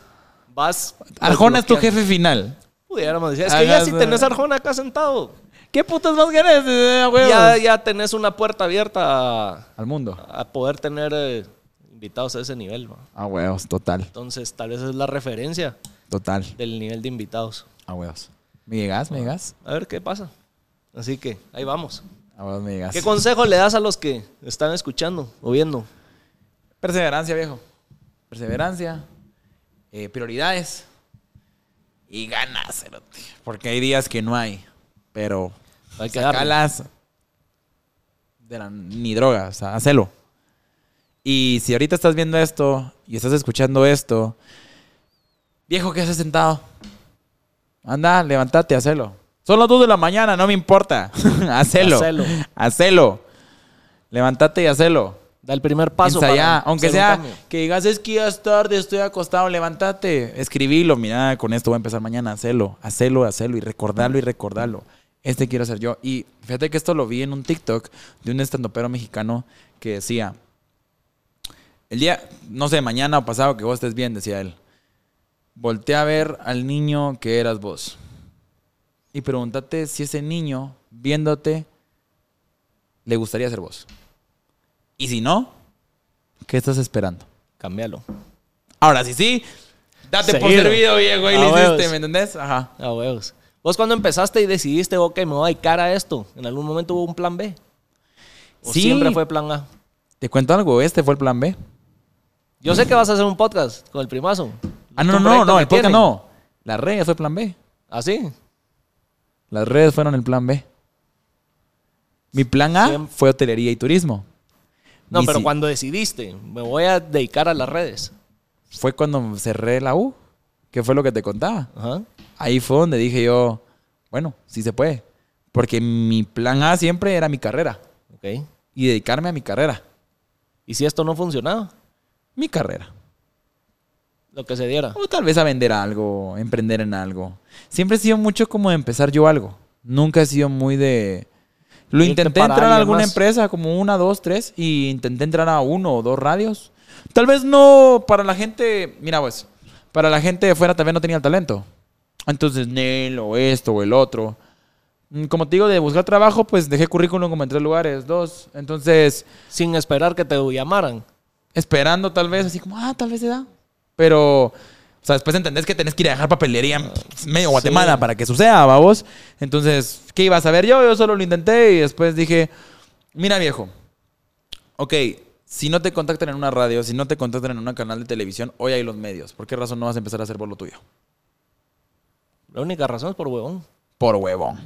vas... Arjona es tu jefe final. Pudiéramos decir. Es que ya si tenés eh, a Arjona acá sentado, ¿Qué putas más querés? eh, ya, ya tenés una puerta abierta a, Al mundo. a poder tener eh, invitados a ese nivel. ¿va? A huevos, total. Entonces, tal vez es la referencia Total. del nivel de invitados. A huevos. ¿Me llegas? ¿Me llegas? A ver qué pasa. Así que ahí vamos. A huevos, me llegas. ¿Qué consejo le das a los que están escuchando o viendo? Perseverancia, viejo. Perseverancia. eh, prioridades. Y ganas. Porque hay días que no hay. Pero Hay que darle. sacalas de la, ni droga, o sea, hacelo. Y si ahorita estás viendo esto y estás escuchando esto, viejo, ¿qué haces sentado? Anda, levántate, hacelo. Son las 2 de la mañana, no me importa. hacelo. Hacelo. Hacelo. Levántate y hacelo. Da el primer paso. Para Aunque hacer un sea que digas, es que ya es tarde, estoy acostado, levántate. Escribilo, mira, con esto voy a empezar mañana. Hacelo, hacelo, hacelo y recordarlo y recordarlo. Este quiero ser yo. Y fíjate que esto lo vi en un TikTok de un estandopero mexicano que decía, el día, no sé, mañana o pasado que vos estés bien, decía él, voltea a ver al niño que eras vos. Y pregúntate si ese niño, viéndote, le gustaría ser vos. Y si no, ¿qué estás esperando? Cambialo. Ahora sí, sí, date por Seguido. servido, viejo, y A le huevos. hiciste, ¿me entendés? Ajá. A huevos. Vos cuando empezaste y decidiste, ok, me voy a dedicar a esto, ¿en algún momento hubo un plan B? ¿O Sí. siempre fue plan A? Te cuento algo, este fue el plan B. Yo sé que vas a hacer un podcast con el primazo. Ah, no, no, no, el podcast tienen. no. Las redes fue plan B. ¿Ah, sí? Las redes fueron el plan B. Mi plan A fue hotelería y turismo. No, Mi pero si- cuando decidiste, me voy a dedicar a las redes. Fue cuando cerré la U, que fue lo que te contaba. Ajá. Ahí fue donde dije yo, bueno, sí se puede. Porque mi plan A siempre era mi carrera Ok. y dedicarme a mi carrera. ¿Y si esto no funcionaba? Mi carrera. Lo que se diera. O tal vez a vender algo, emprender en algo. Siempre he sido mucho como de empezar yo algo. Nunca he sido muy de... Lo Irte intenté entrar a alguna más. empresa, como una, dos, tres, y intenté entrar a uno o dos radios. Tal vez no para la gente, mira pues, para la gente de fuera tal vez no tenía el talento. Entonces, Nel o esto o el otro. Mm, Como te digo, de buscar trabajo, pues dejé currículum como en tres lugares, dos. Entonces, Sin esperar que te llamaran. Esperando tal vez, así como, ah, tal vez se da. Pero, o sea, después entendés que tenés que ir a dejar papelería en medio Guatemala sí. para que suceda, vos. Entonces, ¿qué ibas a ver yo? Yo solo lo intenté y después dije, mira viejo, ok, si no te contactan en una radio, si no te contactan en un canal de televisión, hoy hay los medios. ¿Por qué razón no vas a empezar a hacer por lo tuyo? La única razón es por huevón. Por huevón.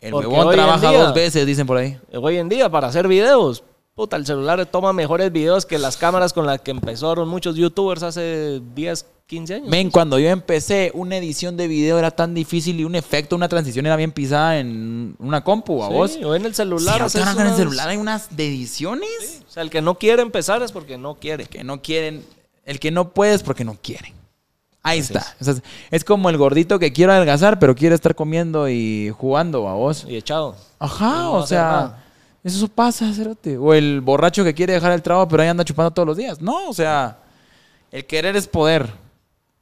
El Porque huevón trabaja día- dos veces, dicen por ahí. Hoy en día, para hacer videos, puta, el celular toma mejores videos que las cámaras con las que empezaron muchos youtubers hace 10, 15 años. Men, cuando yo empecé, una edición de video era tan difícil y un efecto, una transición era bien pisada en una compu, a Sí, vos. o en el celular. Sí, ahora con el unas- celular hay unas de ediciones O sea, el que no quiere empezar es porque no quiere. que no quieren. El que no puede es porque no quieren. Ahí está. O sea, es, es como el gordito que quiere adelgazar, pero quiere estar comiendo y jugando a vos. Y echado. Ajá, no o sea. Eso pasa, cerote. O el borracho que quiere dejar el trabajo, pero ahí anda chupando todos los días. No, o sea, el querer es poder.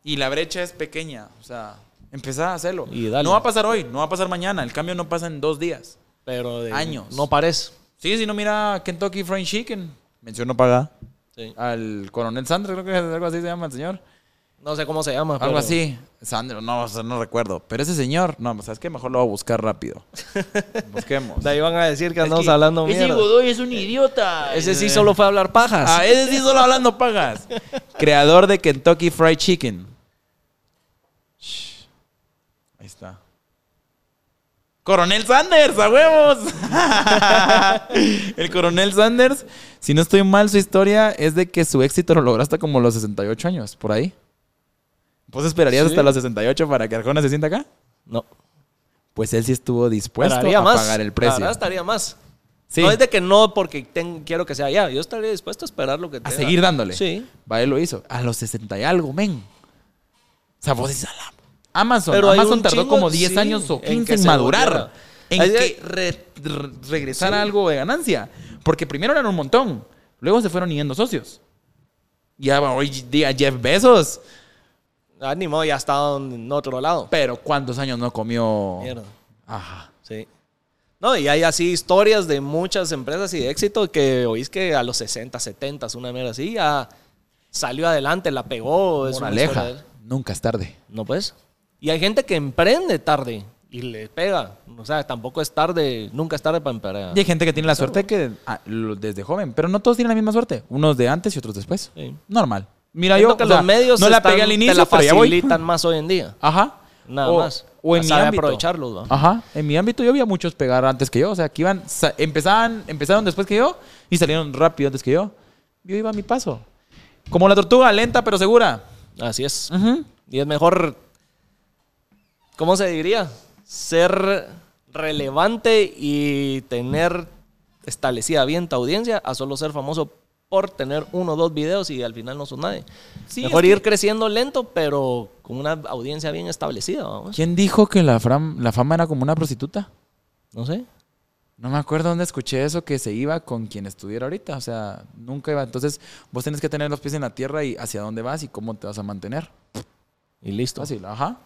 Y la brecha es pequeña. O sea, empezar a hacerlo. Y dale. No va a pasar hoy, no va a pasar mañana. El cambio no pasa en dos días. Pero de Años. No parece. Sí, si no mira Kentucky Fried Chicken. Mención no pagada. Sí. Al coronel Sandro, creo que es algo así se llama el señor. No sé cómo se llama. Algo pero- así. Sandro, no, o sea, no recuerdo. Pero ese señor, no, ¿sabes qué? Mejor lo voy a buscar rápido. Busquemos. De ahí van a decir que andamos hablando Ese mierda. Godoy es un idiota. Ese sí solo fue a hablar pajas. Ah, ese sí solo hablando pagas. Creador de Kentucky Fried Chicken. Shh. Ahí está. Coronel Sanders, a huevos. El coronel Sanders, si no estoy mal, su historia es de que su éxito lo logró hasta como los 68 años, por ahí. ¿Pues esperarías Sí. hasta los 68 para que Arjona se sienta acá? No. Pues él sí estuvo dispuesto a más. pagar el precio. estaría más. Sí. No es de que no porque ten- quiero que sea ya. Yo estaría dispuesto a esperar lo que A tenga. seguir dándole. Sí. Va, él lo hizo. A los 60 y algo, men. O sea, vos dices, "A la- Amazon. Pero Amazon tardó chingo- como 10 sí, años o en 15 que en, madurar. volviera. En que re- re- regresar Sí. algo de ganancia. Porque primero eran un montón. Luego se fueron yendo socios. Ya hoy día Jeff Bezos. Ah, ni modo, ya está en otro lado. Pero ¿cuántos años no comió? Mierda. Ajá. Sí. No, y hay así historias de muchas empresas y de éxito que oís que a los 60, 70, una mierda así, ya salió adelante, la pegó. Es una Moraleja. Nunca es tarde. No pues. Y hay gente que emprende tarde y le pega. O sea, tampoco es tarde, nunca es tarde para emprender. Y hay gente que tiene la suerte que ah, lo- desde joven. Pero no todos tienen la misma suerte. Unos de antes y otros después. Sí. Normal. Mira, Siento yo que o sea, los medios no la están- pegué al te inicio, pero ya voy. facilitan más hoy en día. Ajá. Nada o, más. O en mi Sabe ámbito. aprovecharlos, ¿va? Ajá. En mi ámbito yo vi a muchos pegar antes que yo. O sea, que iban, empezaban, empezaron después que yo y salieron rápido antes que yo. Yo iba a mi paso. Como la tortuga, lenta pero segura. Así es. Y es mejor, ¿cómo se diría? Ser relevante y tener establecida bien tu audiencia a solo ser famoso por tener uno o dos videos y al final no son nadie. Sí, mejor ir que- creciendo lento, pero con una audiencia bien establecida. ¿Quién dijo que la, fram- la fama era como una prostituta? No sé. No me acuerdo dónde escuché eso, que se iba con quien estuviera ahorita. O sea, nunca iba. Entonces, vos tenés que tener los pies en la tierra y hacia dónde vas y cómo te vas a mantener. Y listo. Fácil, ajá.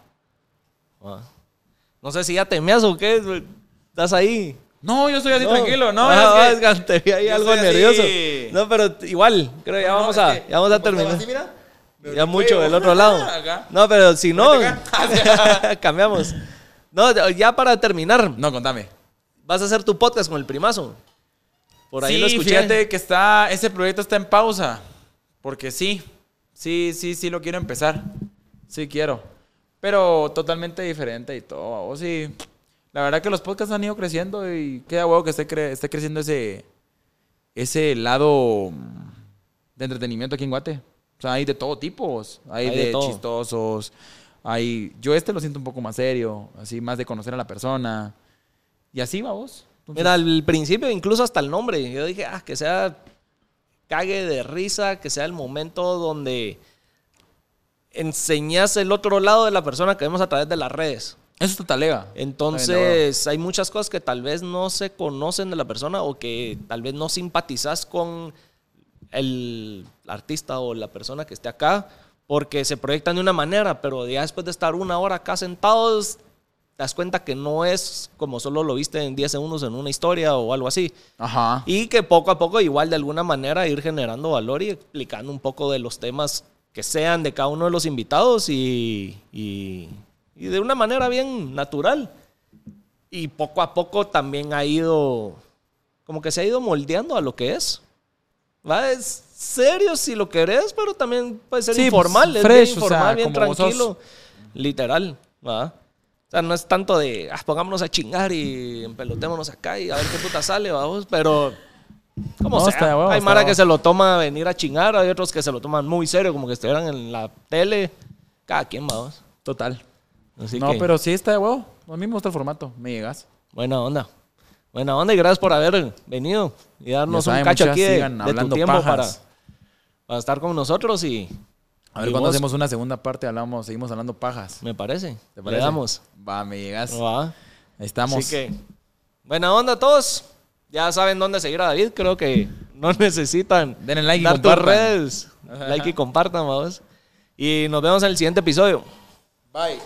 Ah. No sé si ya temeas o qué. Estás ahí. No, yo estoy así No. tranquilo, no. Ah, es que- es que te vi ahí yo algo así. nervioso. No, pero igual, creo que ya No, vamos es a, ya vamos a terminar. así, mira, me ya mucho del otro lado. Acá. No, pero si no, cambiamos. No, ya para terminar, No, contame. vas a hacer tu podcast con el primazo. Por ahí sí, lo escuché. fíjate que está, ese proyecto está en pausa. Porque sí, sí, sí, sí lo quiero empezar. Sí quiero. Pero totalmente diferente y todo. O sí, la verdad que los podcasts han ido creciendo y queda huevo que esté, cre- esté creciendo ese, ese lado mm, de entretenimiento aquí en Guate. O sea, hay de todo tipo. Hay, Hay de de, chistosos. Hay, yo este lo siento un poco más serio, así más de conocer a la persona. Y así va vos. Entonces- Mira, al principio, incluso hasta el nombre, yo dije, ah, que sea cague de risa, que sea el momento donde enseñas el otro lado de la persona que vemos a través de las redes. Eso está talega. Entonces, hay muchas cosas que tal vez no se conocen de la persona o que tal vez no simpatizas con el artista o la persona que esté acá porque se proyectan de una manera, pero ya después de estar una hora acá sentados, te das cuenta que no es como solo lo viste en 10 segundos en una historia o algo así. Ajá. Y que poco a poco, igual de alguna manera, ir generando valor y explicando un poco de los temas que sean de cada uno de los invitados y, y, y de una manera bien natural. Y poco a poco también ha ido, como que se ha ido moldeando a lo que es. ¿Va? Es serio si lo querés, pero también puede ser Sí, informal. pues, es fresh, bien o sea, informal, bien sos. tranquilo. Literal. ¿va? O sea, no es tanto de, ah, pongámonos a chingar y empelotémonos acá y a ver qué puta sale, vamos. Pero, como No, sea. está de huevo, hay mara que se lo toma a venir a chingar, hay otros que se lo toman muy serio, como que estuvieran en la tele. Cada quien, vamos. Total. Así no, que, pero sí está de huevo. A mí me gusta el formato. Me llegas. buena onda. Buena onda y gracias por haber venido y darnos un cacho aquí de, de tu tiempo para, para estar con nosotros y A ver Y cuando vos- hacemos una segunda parte, hablamos, seguimos hablando pajas. me parece. ¿Te Le parece? damos. Va, me llegas. Va. Ahí estamos. Así que, buena onda a todos. Ya saben dónde seguir a David. Creo que no necesitan Denle like y dar tus compartan. redes. Like y compartan, vamos. Y nos vemos en el siguiente episodio. Bye.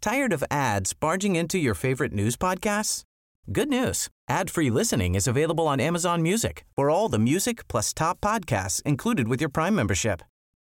Tired of ads barging into your favorite news podcasts? Good news. Ad-free listening is available on Amazon Music for all the music plus top podcasts included with your Prime membership.